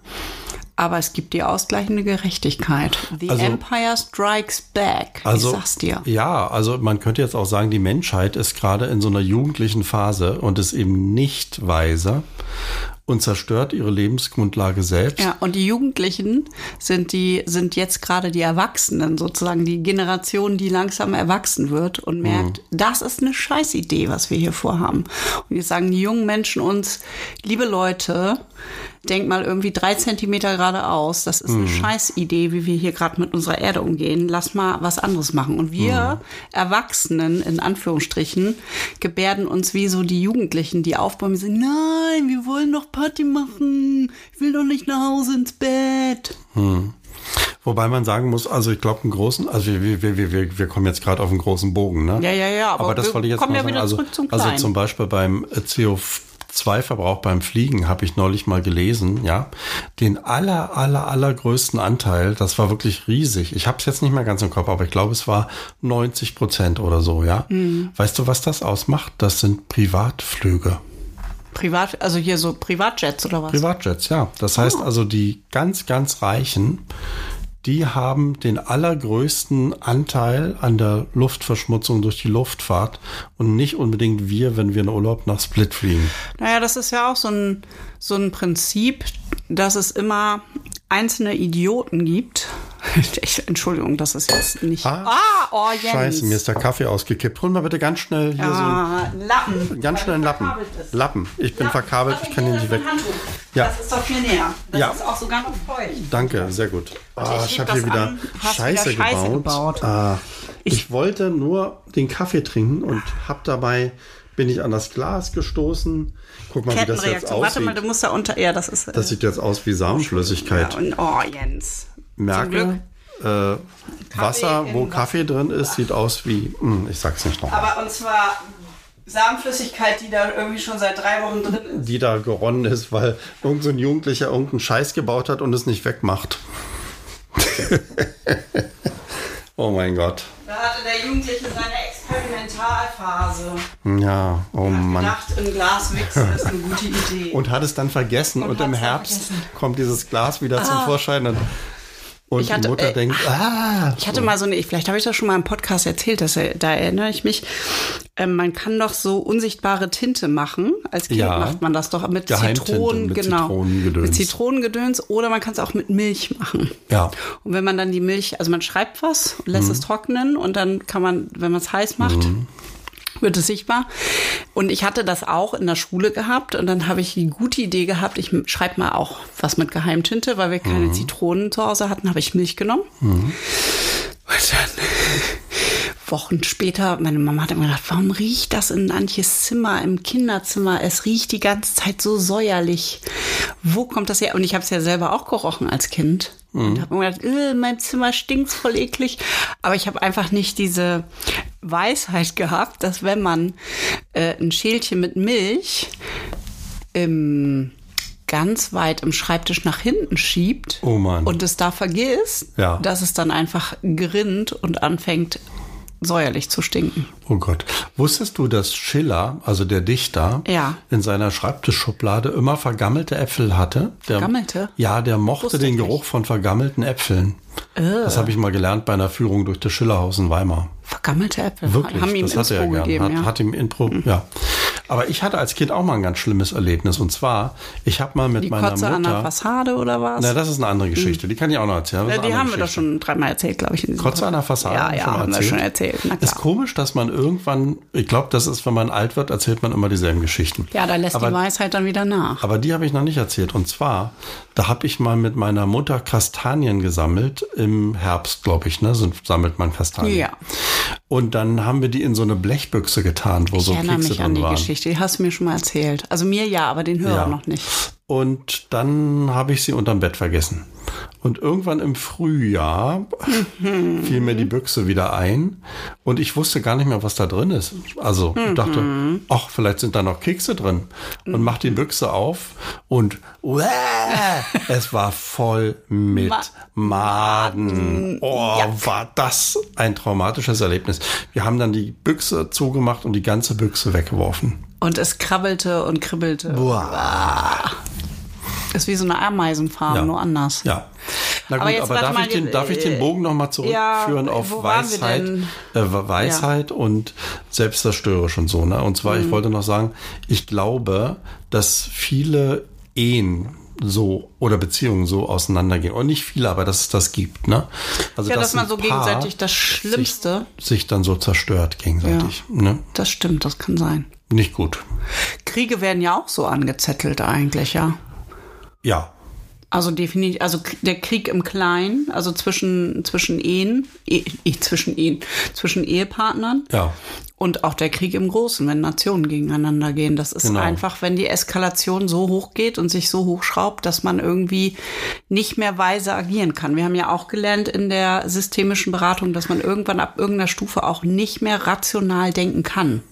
Aber es gibt die ausgleichende Gerechtigkeit. The Also- Empire Strikes Back. Also, ich sag's dir. ja, also man könnte jetzt auch sagen, die Menschheit ist gerade in so einer jugendlichen Phase und ist eben nicht weise und zerstört ihre Lebensgrundlage selbst. Ja, und die Jugendlichen sind die, sind jetzt gerade die Erwachsenen, sozusagen die Generation, die langsam erwachsen wird und merkt, das ist eine Scheißidee, was wir hier vorhaben. Und jetzt sagen die jungen Menschen uns, liebe Leute, denkt mal irgendwie drei Zentimeter geradeaus, das ist eine Scheißidee, wie wir hier gerade mit unserer Erde umgehen, lass mal was anderes machen. Und wir Erwachsenen, in Anführungsstrichen, gebärden uns wie so die Jugendlichen, die aufbauen, und sagen, nein, wir wollen doch Party machen, ich will doch nicht nach Hause ins Bett. Wobei man sagen muss, also ich glaube, einen großen, also wir, wir, wir, wir, wir kommen jetzt gerade auf einen großen Bogen, ne? Ja, ja, ja, Aber, aber das wollte ich jetzt mal ja sagen. also, zum also zum Beispiel beim CO2-Verbrauch beim Fliegen habe ich neulich mal gelesen, ja, den aller, aller, allergrößten Anteil, das war wirklich riesig. Ich habe es jetzt nicht mehr ganz im Kopf, aber ich glaube, es war 90 Prozent oder so, ja. Mhm. Weißt du, was das ausmacht? Das sind Privatflüge. Privat, also hier so Privatjets oder was? Privatjets, ja. Das heißt Oh. also, die ganz, ganz Reichen, die haben den allergrößten Anteil an der Luftverschmutzung durch die Luftfahrt und nicht unbedingt wir, wenn wir in Urlaub nach Split fliegen. Naja, das ist ja auch so ein, so ein Prinzip, dass es immer einzelne Idioten gibt. (laughs) Ich, Entschuldigung, das ist jetzt nicht. Ah, Ah, oh Jens. Scheiße, mir ist der Kaffee ausgekippt. Hol mal bitte ganz schnell hier ah, ein Lappen. so ganz schnell einen Lappen. Lappen. Ich bin Ja, verkabelt, ich kann ihn nicht weg. Handtuch. Ja. Das ist doch viel näher. Das Ja. ist auch sogar noch feucht. Danke, sehr gut. Ah, ich ich habe hier wieder Scheiße, wieder Scheiße gebaut. gebaut. Ah, ich, Ich- wollte nur den Kaffee trinken und hab dabei bin ich an das Glas gestoßen. Guck mal, wie das jetzt Kettenreaktion. Warte mal, aussieht. du musst da unter. Ja, das ist. äh, Das sieht jetzt aus wie Samenflüssigkeit. ja, und, oh, Jens. Merke, äh, Wasser, wo. Kaffee drin ist, sieht aus wie, hm, ich sag's nicht noch. Aber und zwar Samenflüssigkeit, die da irgendwie schon seit drei Wochen drin ist. Die da geronnen ist, weil irgendein so ein Jugendlicher irgendeinen Scheiß gebaut hat und es nicht wegmacht. (laughs) oh mein Gott. Da hatte der Jugendliche seine Experimentalphase. Ja, oh Mann. Gedacht, im Glas wichsen ist eine gute (laughs) Idee. und hat es dann vergessen und, Und im Herbst kommt dieses Glas wieder zum Vorschein und, und Ich hatte- die Mutter äh, denkt, ah, Ich hatte mal so eine, vielleicht habe ich das schon mal im Podcast erzählt, dass, er- da erinnere ich mich. Ähm, man kann doch so unsichtbare Tinte machen. Als Kind Ja. macht man das doch mit Zitronen, mit genau. Zitronengedöns. Mit Zitronengedöns oder man kann es auch mit Milch machen. ja, Und wenn man dann die Milch, also man schreibt was und lässt Mhm. es trocknen und dann kann man, wenn man es heiß macht, wird es sichtbar. Und ich hatte das auch in der Schule gehabt und dann habe ich die gute Idee gehabt, ich schreibe mal auch was mit Geheimtinte, weil wir keine Mhm. Zitronen zu Hause hatten, habe ich Milch genommen. Und dann (laughs) Wochen später, meine Mama hat immer gedacht, warum riecht das in Antjes Zimmer, im Kinderzimmer? Es riecht die ganze Zeit so säuerlich. Wo kommt das her? Und ich habe es ja selber auch gerochen als Kind. Und habe mir gedacht, äh, mein Zimmer stinkt voll eklig. Aber ich habe einfach nicht diese Weisheit gehabt, dass wenn man äh, ein Schälchen mit Milch im ganz weit im Schreibtisch nach hinten schiebt Oh und es da vergisst, Ja. dass es dann einfach gerinnt und anfängt säuerlich zu stinken. Oh Gott. Wusstest du, dass Schiller, also der Dichter, Ja. in seiner Schreibtischschublade immer vergammelte Äpfel hatte? Der, Vergammelte? Ja, der mochte Wusste den Geruch nicht. von vergammelten Äpfeln. Das habe ich mal gelernt bei einer Führung durch das Schillerhaus in Weimar. Vergammelte Äpfel Wirklich, haben ihm das hatte er gern. gegeben. Hat, ja. Mhm. hat ihm Intro, ja. Aber ich hatte als Kind auch mal ein ganz schlimmes Erlebnis. Und zwar, ich habe mal mit die meiner Kotze an der Mutter. Fassade oder was? Na, das ist eine andere Geschichte. Die kann ich auch noch erzählen. Ist die haben andere wir doch Geschichte. schon dreimal erzählt, glaube ich. Kotze an der Fassade Ja, ja, haben wir erzählt. schon erzählt. Na Ist klar. komisch, dass man irgendwann, ich glaube, das ist, wenn man alt wird, erzählt man immer dieselben Geschichten. Ja, da lässt aber, die Weisheit dann wieder nach. aber die habe ich noch nicht erzählt. Und zwar, da habe ich mal mit meiner Mutter Kastanien gesammelt. Im Herbst, glaube ich, ne? So sammelt man Kastanien. Ja. Und dann haben wir die in so eine Blechbüchse getan, wo Ich so erinnere Kekse mich an die waren. Geschichte. Die hast du mir schon mal erzählt. Also mir ja, aber den Hörer Ja. noch nicht. Und dann habe ich sie unterm Bett vergessen. Und irgendwann im Frühjahr fiel mir die Büchse wieder ein und ich wusste gar nicht mehr, was da drin ist. Also ich dachte, ach, vielleicht sind da noch Kekse drin. Und mach die Büchse auf und uäh, es war voll mit Maden. Oh, war das ein traumatisches Erlebnis. Wir haben dann die Büchse zugemacht und die ganze Büchse weggeworfen. Und es krabbelte und kribbelte. Ist wie so eine Ameisenfarm, Ja. nur anders. Ja. Na gut, Aber aber, jetzt warte darf, mal, ich den, äh, darf ich den Bogen nochmal zurückführen ja, auf Weisheit, äh, Weisheit und selbstzerstörerisch und so. Ne? Und zwar, Mhm. ich wollte noch sagen, ich glaube, dass viele Ehen so oder Beziehungen so auseinandergehen. Und nicht viele, aber dass es das gibt. Ne? Also Ja, dass dass man so gegenseitig das Schlimmste. Sich, sich dann so zerstört gegenseitig. Ne? Das stimmt, das kann sein. Nicht gut. Kriege werden ja auch so angezettelt eigentlich, ja. Ja. Also definitiv, also der Krieg im Kleinen, also zwischen, zwischen Ehen, eh, eh, zwischen Ehen, zwischen Ehepartnern Ja. und auch der Krieg im Großen, wenn Nationen gegeneinander gehen. Das ist Genau. einfach, wenn die Eskalation so hoch geht und sich so hochschraubt, dass man irgendwie nicht mehr weise agieren kann. Wir haben ja auch gelernt in der systemischen Beratung, dass man irgendwann ab irgendeiner Stufe auch nicht mehr rational denken kann.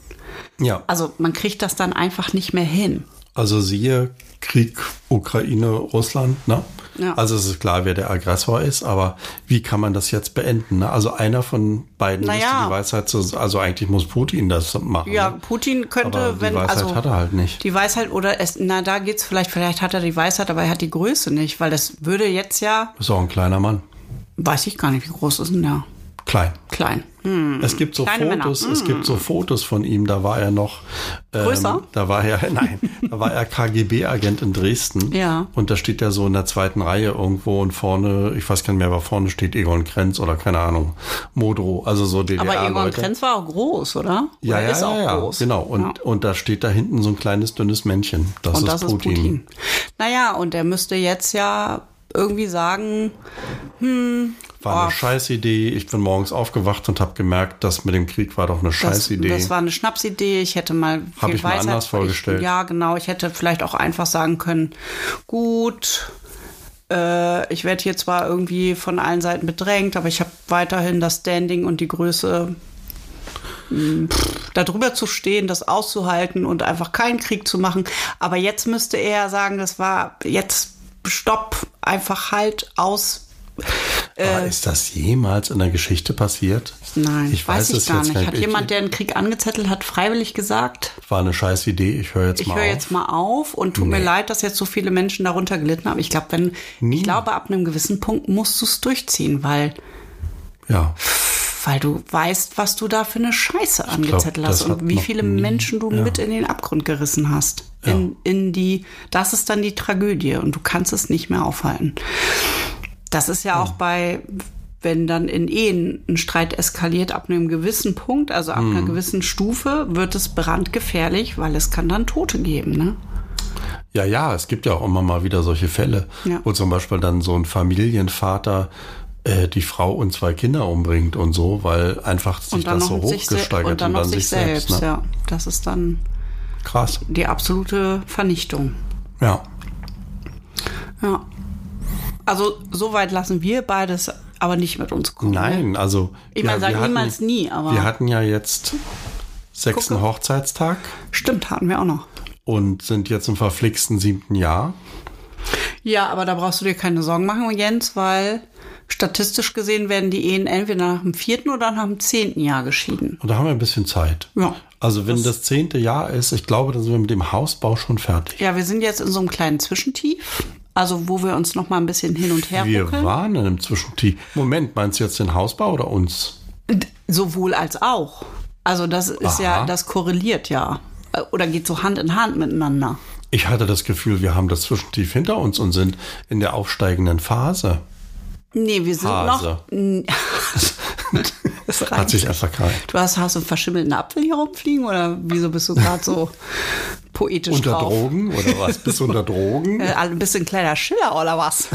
Ja. Also man kriegt das dann einfach nicht mehr hin. Also siehe Krieg Ukraine, Russland, ne? Ja. Also es ist klar, wer der Aggressor ist, aber wie kann man das jetzt beenden? Ne? Also einer von beiden Naja. müsste die Weisheit, zu, also eigentlich muss Putin das machen. Ja, ne? Putin könnte, aber die wenn Weisheit also hat er halt nicht. Die Weisheit oder es, na da geht's vielleicht, vielleicht hat er die Weisheit, aber er hat die Größe nicht, weil das würde jetzt ja, Ist auch ein kleiner Mann. weiß ich gar nicht, wie groß ist denn der? Klein. Klein. Hm. Es gibt so Kleine. Fotos, es gibt so Fotos von ihm, da war er noch ähm, Größer? Da war er, (laughs) nein, da war er KGB-Agent in Dresden. Ja. Und da steht er so in der zweiten Reihe irgendwo und vorne, ich weiß gar nicht mehr, aber vorne steht Egon Krenz oder keine Ahnung, Modro, also so DDR. Aber Egon Leute. Krenz war auch groß, oder? Ja, oder ja, ist ja, auch ja, groß. genau. Und, Ja. und da steht da hinten so ein kleines, dünnes Männchen. Das, und ist, das ist Putin. Putin. Naja, und der müsste jetzt ja irgendwie sagen, War eine Oh. Scheißidee. Ich bin morgens aufgewacht und habe gemerkt, das mit dem Krieg war doch eine das, Scheißidee. das war eine Schnapsidee, ich hätte mal Hab viel ich mir Weisheit- anders vorgestellt. Ich, ja, genau, ich hätte vielleicht auch einfach sagen können, gut, äh, ich werde hier zwar irgendwie von allen Seiten bedrängt, aber ich habe weiterhin das Standing und die Größe, mh, pff, da drüber zu stehen, das auszuhalten und einfach keinen Krieg zu machen. Aber jetzt müsste er sagen, das war jetzt Stopp, einfach halt aus. Aber ist das jemals in der Geschichte passiert? Nein, ich weiß, es gar nicht. Hat Ich- jemand, der einen Krieg angezettelt hat, freiwillig gesagt, War eine Scheißidee. Ich höre jetzt ich mal höre auf. jetzt mal auf und tut mir Nee. leid, dass jetzt so viele Menschen darunter gelitten haben. Ich glaube, wenn, Nie. ich glaube, ab einem gewissen Punkt musst du es durchziehen, weil, Ja, weil du weißt, was du da für eine Scheiße glaub, angezettelt hast das hat und wie viele nie- Menschen du ja. mit in den Abgrund gerissen hast. Ja. In, in die, das ist dann die Tragödie und du kannst es nicht mehr aufhalten. Das ist ja auch bei, wenn dann in Ehen ein Streit eskaliert ab einem gewissen Punkt, also ab Mhm. einer gewissen Stufe, wird es brandgefährlich, weil es kann dann Tote geben, ne? ja, ja. Es gibt ja auch immer mal wieder solche Fälle, Ja. wo zum Beispiel dann so ein Familienvater äh, die Frau und zwei Kinder umbringt und so, weil einfach sich das so hochgesteigert und dann noch sich selbst, ne? ja. Das ist dann Krass. die absolute Vernichtung. Ja. Ja. Also so weit lassen wir beides aber nicht mit uns kommen. ne? Nein, also. Ich meine, ja, sag wir hatten- niemals nie, aber Wir hatten ja jetzt sechsten Gucke. Hochzeitstag stimmt, hatten wir auch noch. und sind jetzt im verflixten siebten Jahr. Ja, aber da brauchst du dir keine Sorgen machen, Jens, weil statistisch gesehen werden die Ehen entweder nach dem vierten oder nach dem zehnten Jahr geschieden. Und da haben wir ein bisschen Zeit. Ja. Also wenn das, zehnte Jahr ist, ich glaube, dann sind wir mit dem Hausbau schon fertig. Ja, wir sind jetzt in so einem kleinen Zwischentief, also wo wir uns noch mal ein bisschen hin und her Wir ruckeln. waren in einem Zwischentief. Moment, meinst du jetzt den Hausbau oder uns? Sowohl als auch. Also das ist ja, Aha. das korreliert ja. Oder geht so Hand in Hand miteinander. Ich hatte das Gefühl, wir haben das Zwischentief hinter uns und sind in der aufsteigenden Phase. Nee, wir sind Hase. noch. (laughs) (laughs) das Hat sich einfach geil. Du hast, hast du einen verschimmelten Apfel hier rumfliegen oder wieso bist du gerade so poetisch Unter drauf? Drogen oder was? (laughs) Bist du unter Drogen? Äh, ein bisschen kleiner Schiller oder was?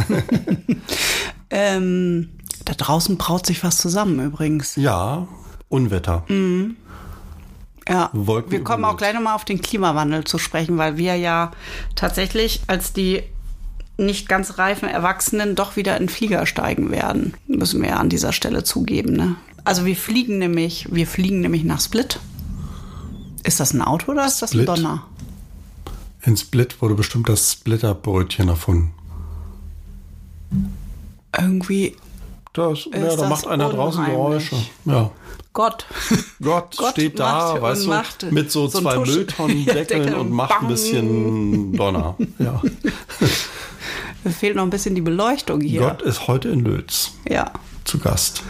(laughs) ähm, da draußen braut sich was zusammen übrigens. Ja, Unwetter. Ja, Wolken wir kommen auch gleich nochmal auf den Klimawandel zu sprechen, weil wir ja tatsächlich als die nicht ganz reifen Erwachsenen doch wieder in Flieger steigen werden. Müssen wir ja an dieser Stelle zugeben. Ne? Also wir fliegen nämlich, wir fliegen nämlich nach Split. Ist das ein Auto oder ist das Split? ein Donner? In Split wurde bestimmt das Splitterbrötchen erfunden. Irgendwie Das, ja, da das macht einer draußen. Geräusche. Ja. Gott. Gott, Gott steht da, weißt du, mit so, so ein zwei Mülltonnendeckeln (laughs) Deckel und macht ein bang. bisschen Donner. Ja. (laughs) Es fehlt noch ein bisschen die Beleuchtung hier. Gott ist heute in Lötz Ja. Zu Gast.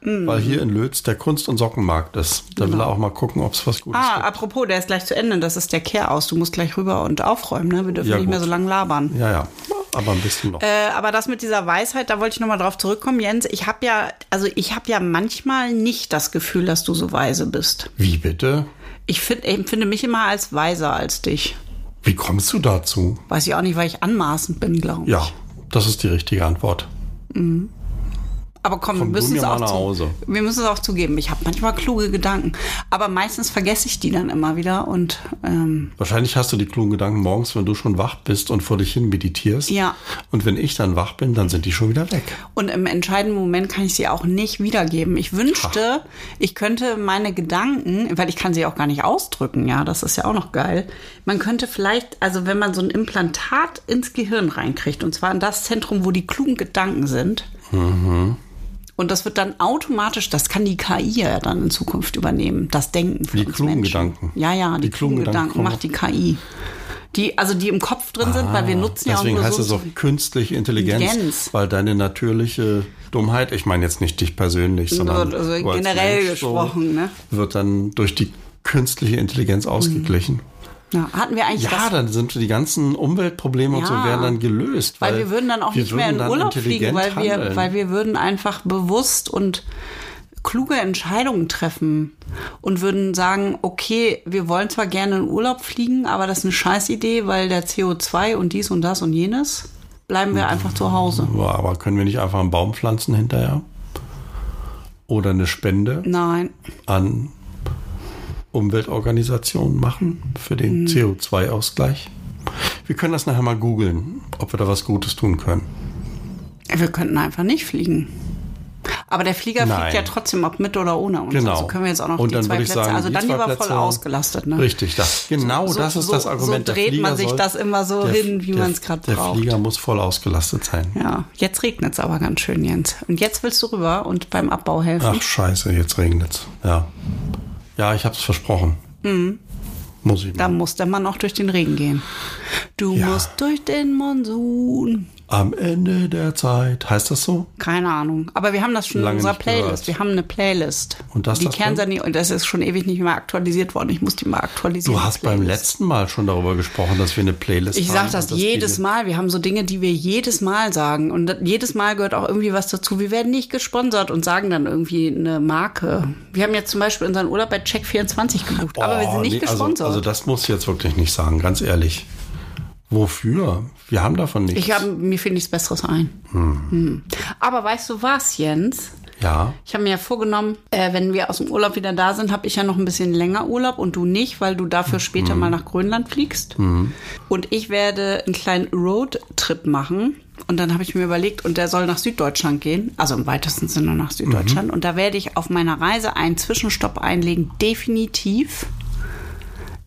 Mhm. Weil hier in Lötz der Kunst- und Sockenmarkt ist. Da will er auch mal gucken, ob es was Gutes Genau. Ah, gibt. apropos, der ist gleich zu Ende. Das ist der Kehraus. Du musst gleich rüber und aufräumen, ne? Wir dürfen Ja, nicht mehr gut. so lange labern. Ja, ja, aber ein bisschen noch. Äh, aber das mit dieser Weisheit, da wollte ich nochmal drauf zurückkommen, Jens. Ich habe ja, also ich habe ja manchmal nicht das Gefühl, dass du so weise bist. Wie bitte? Ich find, ich empfinde mich immer als weiser als dich. Wie kommst du dazu? Weiß ich auch nicht, weil ich anmaßend bin, glaube ich. Ja, das ist die richtige Antwort. Aber komm, Komm wir müssen es auch zu, wir müssen es auch zugeben. Ich habe manchmal kluge Gedanken, aber meistens vergesse ich die dann immer wieder und ähm, Wahrscheinlich hast du die klugen Gedanken morgens, wenn du schon wach bist und vor dich hin meditierst. Ja. Und wenn ich dann wach bin, dann sind die schon wieder weg. Und im entscheidenden Moment kann ich sie auch nicht wiedergeben. Ich wünschte, ich könnte meine Gedanken, weil ich kann sie auch gar nicht ausdrücken, ja, das ist ja auch noch geil. Man könnte vielleicht, also wenn man so ein Implantat ins Gehirn reinkriegt, und zwar in das Zentrum, wo die klugen Gedanken sind, und das wird dann automatisch, das kann die KI ja dann in Zukunft übernehmen, das Denken für Die uns klugen Menschen. Gedanken. Ja, ja, die, Die klugen, klugen Gedanken, Gedanken macht die KI. Die, also die im Kopf drin sind, weil wir nutzen ja auch Ah, Deswegen heißt so es auch künstliche Intelligenz, Intelligenz. weil deine natürliche Dummheit, ich meine jetzt nicht dich persönlich, sondern also generell Mensch gesprochen, ne? wird dann durch die künstliche Intelligenz ausgeglichen. Ja, hatten wir eigentlich Ja, dann sind die ganzen Umweltprobleme und so Ja. werden dann gelöst. Weil, wir würden dann auch nicht mehr in Urlaub fliegen, weil wir, weil wir würden einfach bewusst und kluge Entscheidungen treffen und würden sagen, okay, wir wollen zwar gerne in Urlaub fliegen, aber das ist eine Scheißidee, weil der CO2 und dies und das und jenes, bleiben wir einfach zu Hause. Ja, aber können wir nicht einfach einen Baum pflanzen hinterher? Oder eine Spende Nein. an Umweltorganisationen machen für den Mhm. CO2-Ausgleich? Wir können das nachher mal googeln, ob wir da was Gutes tun können. Wir könnten einfach nicht fliegen. Aber der Flieger Nein. fliegt ja trotzdem, ob mit oder ohne uns. Genau. Also können wir jetzt auch noch Und die dann zwei Plätze. sagen, also dann lieber voll Plätze- ausgelastet, ne? Richtig, das. Genau, So- das ist so- das Argument. so Der dreht man sich soll- das immer so der- hin, wie der- man's grad Der braucht. Flieger muss voll ausgelastet sein. Ja, jetzt regnet es aber ganz schön, Jens. Und jetzt willst du rüber und beim Abbau helfen. Ach scheiße, jetzt regnet's. Ja. Ja, ich hab's versprochen. Muss ich Da mal. muss der Mann auch durch den Regen gehen. Du Ja. musst durch den Monsun. Am Ende der Zeit. Heißt das so? Keine Ahnung. Aber wir haben das schon Lange in unserer Playlist. gehört. Wir haben eine Playlist. Und das die das und das ist schon ewig nicht mehr aktualisiert worden. Ich muss die mal aktualisieren. Du hast beim letzten Mal schon darüber gesprochen, dass wir eine Playlist Ich haben. sag das und dass jedes die- Mal. Wir haben so Dinge, die wir jedes Mal sagen. Und das- jedes Mal gehört auch irgendwie was dazu. Wir werden nicht gesponsert und sagen dann irgendwie eine Marke. Wir haben jetzt zum Beispiel unseren Urlaub bei Check24 gebucht. aber wir Oh, sind nicht nee, gesponsert. Also, also das muss ich jetzt wirklich nicht sagen, ganz ehrlich. Wofür? Wir haben davon nichts. ich habe mir fiel nichts Besseres ein. Hm. Aber weißt du was, Jens? ja. Ich habe mir ja vorgenommen, äh, wenn wir aus dem Urlaub wieder da sind, habe ich ja noch ein bisschen länger Urlaub und du nicht, weil du dafür später mal nach Grönland fliegst. Und ich werde einen kleinen Roadtrip machen. Und dann habe ich mir überlegt, und der soll nach Süddeutschland gehen, also im weitesten Sinne nach Süddeutschland. Und da werde ich auf meiner Reise einen Zwischenstopp einlegen, definitiv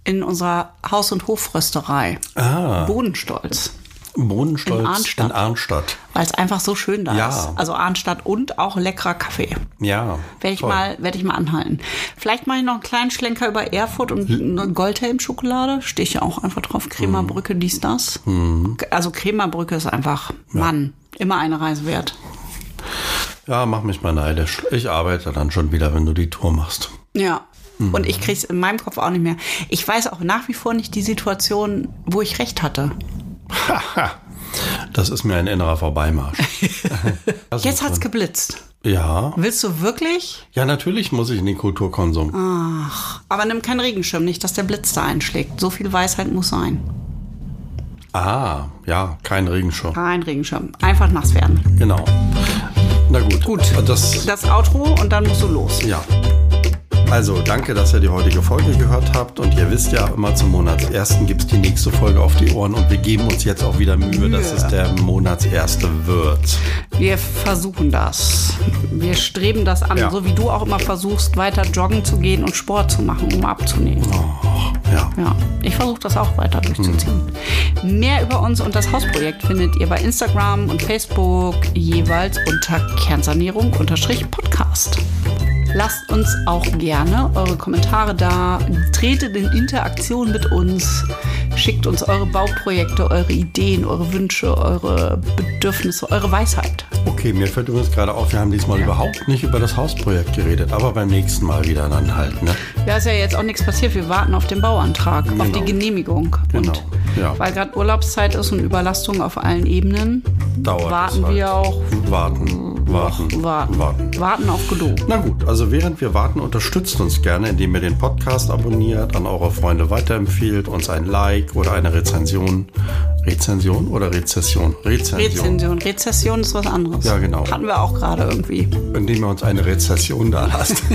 in unserer Haus- und Hofrösterei. Ah. Bodenstolz. Bohnenstolz In Arnstadt. in Arnstadt. Weil es einfach so schön da Ja. ist. Also Arnstadt und auch leckerer Kaffee. Ja. Werde ich toll. mal, werde ich mal anhalten. Vielleicht mache ich noch einen kleinen Schlenker über Erfurt und eine Goldhelm-Schokolade. Stehe ich ja auch einfach drauf. Kremerbrücke, dies, das. Also Kremerbrücke ist einfach, Mann, immer eine Reise wert. Ja, mach mich mal neidisch. Ich arbeite dann schon wieder, wenn du die Tour machst. Ja. Und ich kriege es in meinem Kopf auch nicht mehr. Ich weiß auch nach wie vor nicht die Situation, wo ich recht hatte. (laughs) Das ist mir ein innerer Vorbeimarsch. Das (laughs) Jetzt hat's geblitzt. Ja. Willst du wirklich? Ja, natürlich muss ich in den Kulturkonsum. Aber nimm keinen Regenschirm, nicht, dass der Blitz da einschlägt. So viel Weisheit muss sein. Ah, ja, kein Regenschirm. Kein Regenschirm. Einfach nass werden. Genau. Na gut. Gut. Das, Das Outro und dann musst du los. ja. Also, danke, dass ihr die heutige Folge gehört habt. Und ihr wisst ja, immer zum Monatsersten gibt es die nächste Folge auf die Ohren. Und wir geben uns jetzt auch wieder Mühe, dass es der Monatserste wird. Wir versuchen das. Wir streben das an, Ja. so wie du auch immer versuchst, weiter joggen zu gehen und Sport zu machen, um abzunehmen. Ja. Ja, ich versuche das auch weiter durchzuziehen. Mehr über uns und das Hausprojekt findet ihr bei Instagram und Facebook jeweils unter Kernsanierung-Podcast. Lasst uns auch gerne eure Kommentare da, tretet in Interaktion mit uns, schickt uns eure Bauprojekte, eure Ideen, eure Wünsche, eure Bedürfnisse, eure Weisheit. Okay, mir fällt übrigens gerade auf, wir haben diesmal überhaupt nicht über das Hausprojekt geredet, aber beim nächsten Mal wieder dann halt, ne? Ja, ist ja jetzt auch nichts passiert. Wir warten auf den Bauantrag, auf die Genehmigung. Genau, Und ja. weil gerade Urlaubszeit ist und Überlastung auf allen Ebenen, Dauert warten halt. wir auch Warten, warten, warten. warten. Warten auf Godot. Na gut, also während wir warten, unterstützt uns gerne, indem ihr den Podcast abonniert, an eure Freunde weiterempfiehlt, uns ein Like oder eine Rezension. Rezension oder Rezession? Rezension. Rezension. Rezession ist was anderes. Ja, genau. Hatten wir auch gerade irgendwie. Indem ihr uns eine Rezession da lasst. (laughs)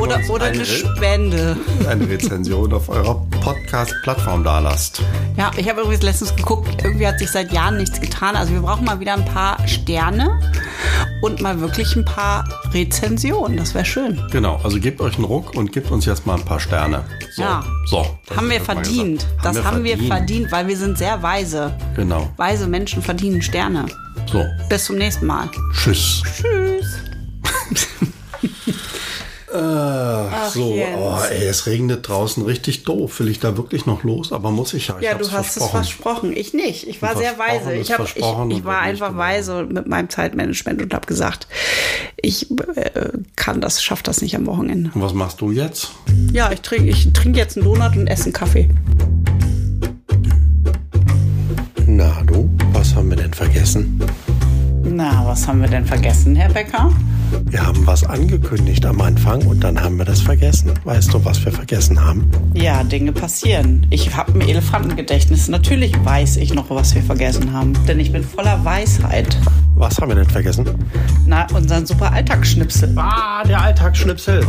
Oder, oder eine eine, Spende. eine Rezension auf eurer Podcast-Plattform da lasst. Ja, ich habe übrigens letztens geguckt, irgendwie hat sich seit Jahren nichts getan. Also wir brauchen mal wieder ein paar Sterne und mal wirklich ein paar Rezensionen. Das wäre schön. Genau, also gebt euch einen Ruck und gebt uns jetzt mal ein paar Sterne. So, Ja. so. haben wir verdient. gesagt. das haben wir verdient, weil wir sind sehr weise. Genau. Weise Menschen verdienen Sterne. So, Bis zum nächsten Mal. tschüss. Tschüss. (laughs) Ach so, oh, ey, es regnet draußen richtig doof. Will ich da wirklich noch los? Aber muss ich ja. Ich Ja, du hast versprochen. es versprochen. Ich nicht. Ich war sehr weise. Ich, hab, ich, ich war einfach geworden. weise mit meinem Zeitmanagement und habe gesagt, ich äh, kann das, schaff das nicht am Wochenende. Und was machst du jetzt? Ja, ich trinke ich trink jetzt einen Donut und esse einen Kaffee. Na du, was haben wir denn vergessen? Na, was haben wir denn vergessen, Herr Becker? Wir haben was angekündigt am Anfang und dann haben wir das vergessen. Weißt du, was wir vergessen haben? Ja, Dinge passieren. Ich habe ein Elefantengedächtnis. Natürlich weiß ich noch, was wir vergessen haben. Denn ich bin voller Weisheit. Was haben wir denn vergessen? Na, unseren super Alltagsschnipsel. Ah, der Alltagsschnipsel.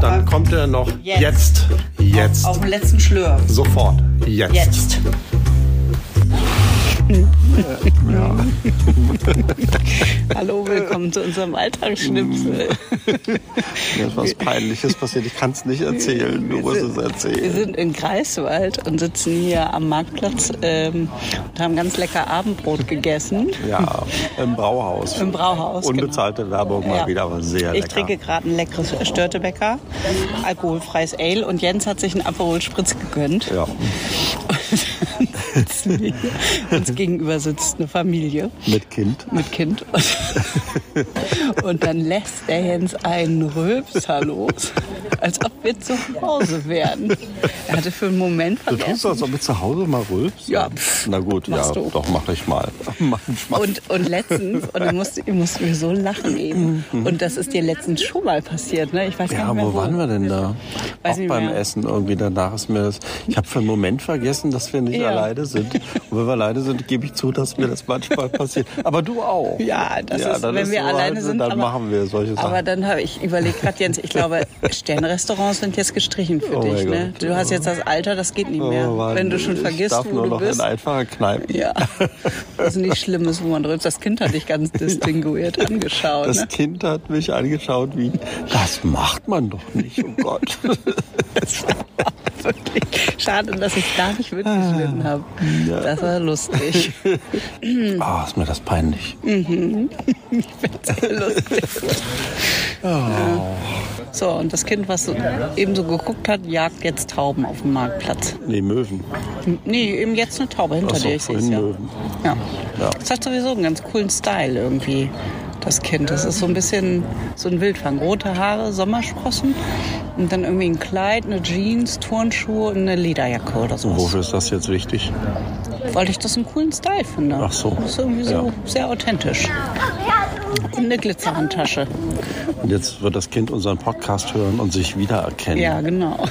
Dann kommt er noch Jetzt. jetzt. Jetzt. Auf dem letzten Schlür. Sofort. Jetzt. Jetzt. (laughs) Hallo, willkommen zu unserem Alltagsschnipsel. Mir ist was Peinliches passiert. Ich kann es nicht erzählen. Du musst es Wir erzählen. sind in Greifswald und sitzen hier am Marktplatz ähm, und haben ganz lecker Abendbrot gegessen. Ja, im Brauhaus. Im Brauhaus, Unbezahlte Werbung mal Ja. wieder, aber sehr Ich lecker. trinke gerade ein leckeres Störtebecker, alkoholfreies Ale und Jens hat sich einen Aperol Spritz gegönnt. Ja, wir. (laughs) Uns gegenüber sitzt eine Familie mit Kind. mit Kind und, (laughs) und dann lässt der Jens einen Rülpser los, als ob wir zu Hause wären. Er hatte für einen Moment Du tust vergessen. das, ob du zu Hause mal rülpst? Ja, pff, Na gut, ja, du. doch, mache ich mal. (laughs) Manchmal. Und, und letztens, und dann mussten, mussten wir so lachen eben. Und das ist dir letztens schon mal passiert, ne? Ich weiß gar Ja, nicht mehr wo waren wir denn da? Weiß Auch beim. Essen irgendwie. Danach ist mir das. Ich habe für einen Moment vergessen, dass wir nicht Ja. alleine sind. Und wenn wir alleine sind, gebe ich zu, dass mir das manchmal (laughs) passiert. Aber du auch. Ja, das ist, dann wenn ist wir so alleine halt, sind. Dann aber, machen wir solche Sachen. Aber dann habe ich überlegt gerade, Jens, ich glaube, (laughs) Sternrestaurants sind jetzt gestrichen für Oh dich. Ne? Du hast jetzt das Alter, das geht nicht mehr. Oh Mann, wenn du schon ich vergisst, darf wo nur du noch bist. in einfache Kneipen. Ja, (laughs) das ist nicht Schlimmes, wo man drüber. Das Kind hat dich ganz distinguiert angeschaut. Das Ne? Kind hat mich angeschaut wie, das macht man doch nicht, oh Gott. Wirklich. Schade, dass ich gar nicht mitgeschnitten habe. Das war lustig. (laughs) Ah, ist mir das peinlich. (laughs) Sehr lustig. Ja. So, und das Kind, was eben so geguckt hat, jagt jetzt Tauben auf dem Marktplatz. Nee, Möwen. Nee, eben jetzt eine Taube hinter so, dir. Ich sehe es ja. Möwen. Ja. Ja. Das hat sowieso einen ganz coolen Style irgendwie, das Kind. Das ist so ein bisschen so ein Wildfang. Rote Haare, Sommersprossen und dann irgendwie ein Kleid, eine Jeans, Turnschuhe und eine Lederjacke oder so. Wofür ist das jetzt wichtig? Weil ich das einen coolen Style finde. Ach so. Das ist irgendwie so Ja. sehr authentisch. Und eine Glitzerhandtasche. Und jetzt wird das Kind unseren Podcast hören und sich wiedererkennen. Ja, genau. (laughs)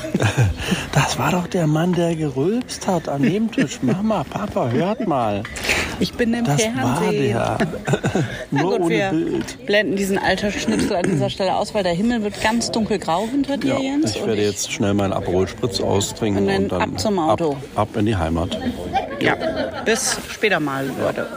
Das war doch der Mann, der gerülpst hat an dem Tisch. Mama, Papa, hört mal. Ich bin im Das Fernsehen. war der. (laughs) Na (laughs) Nur gut, ohne wir Bild. blenden diesen Altersschnipsel an dieser Stelle aus, weil der Himmel wird ganz dunkelgrau hinter dir, Ja, Jens. ich werde jetzt schnell meinen Aperol Spritz austrinken Und dann und dann ab zum Auto. Ab, ab in die Heimat. Ja, bis später mal, Leute.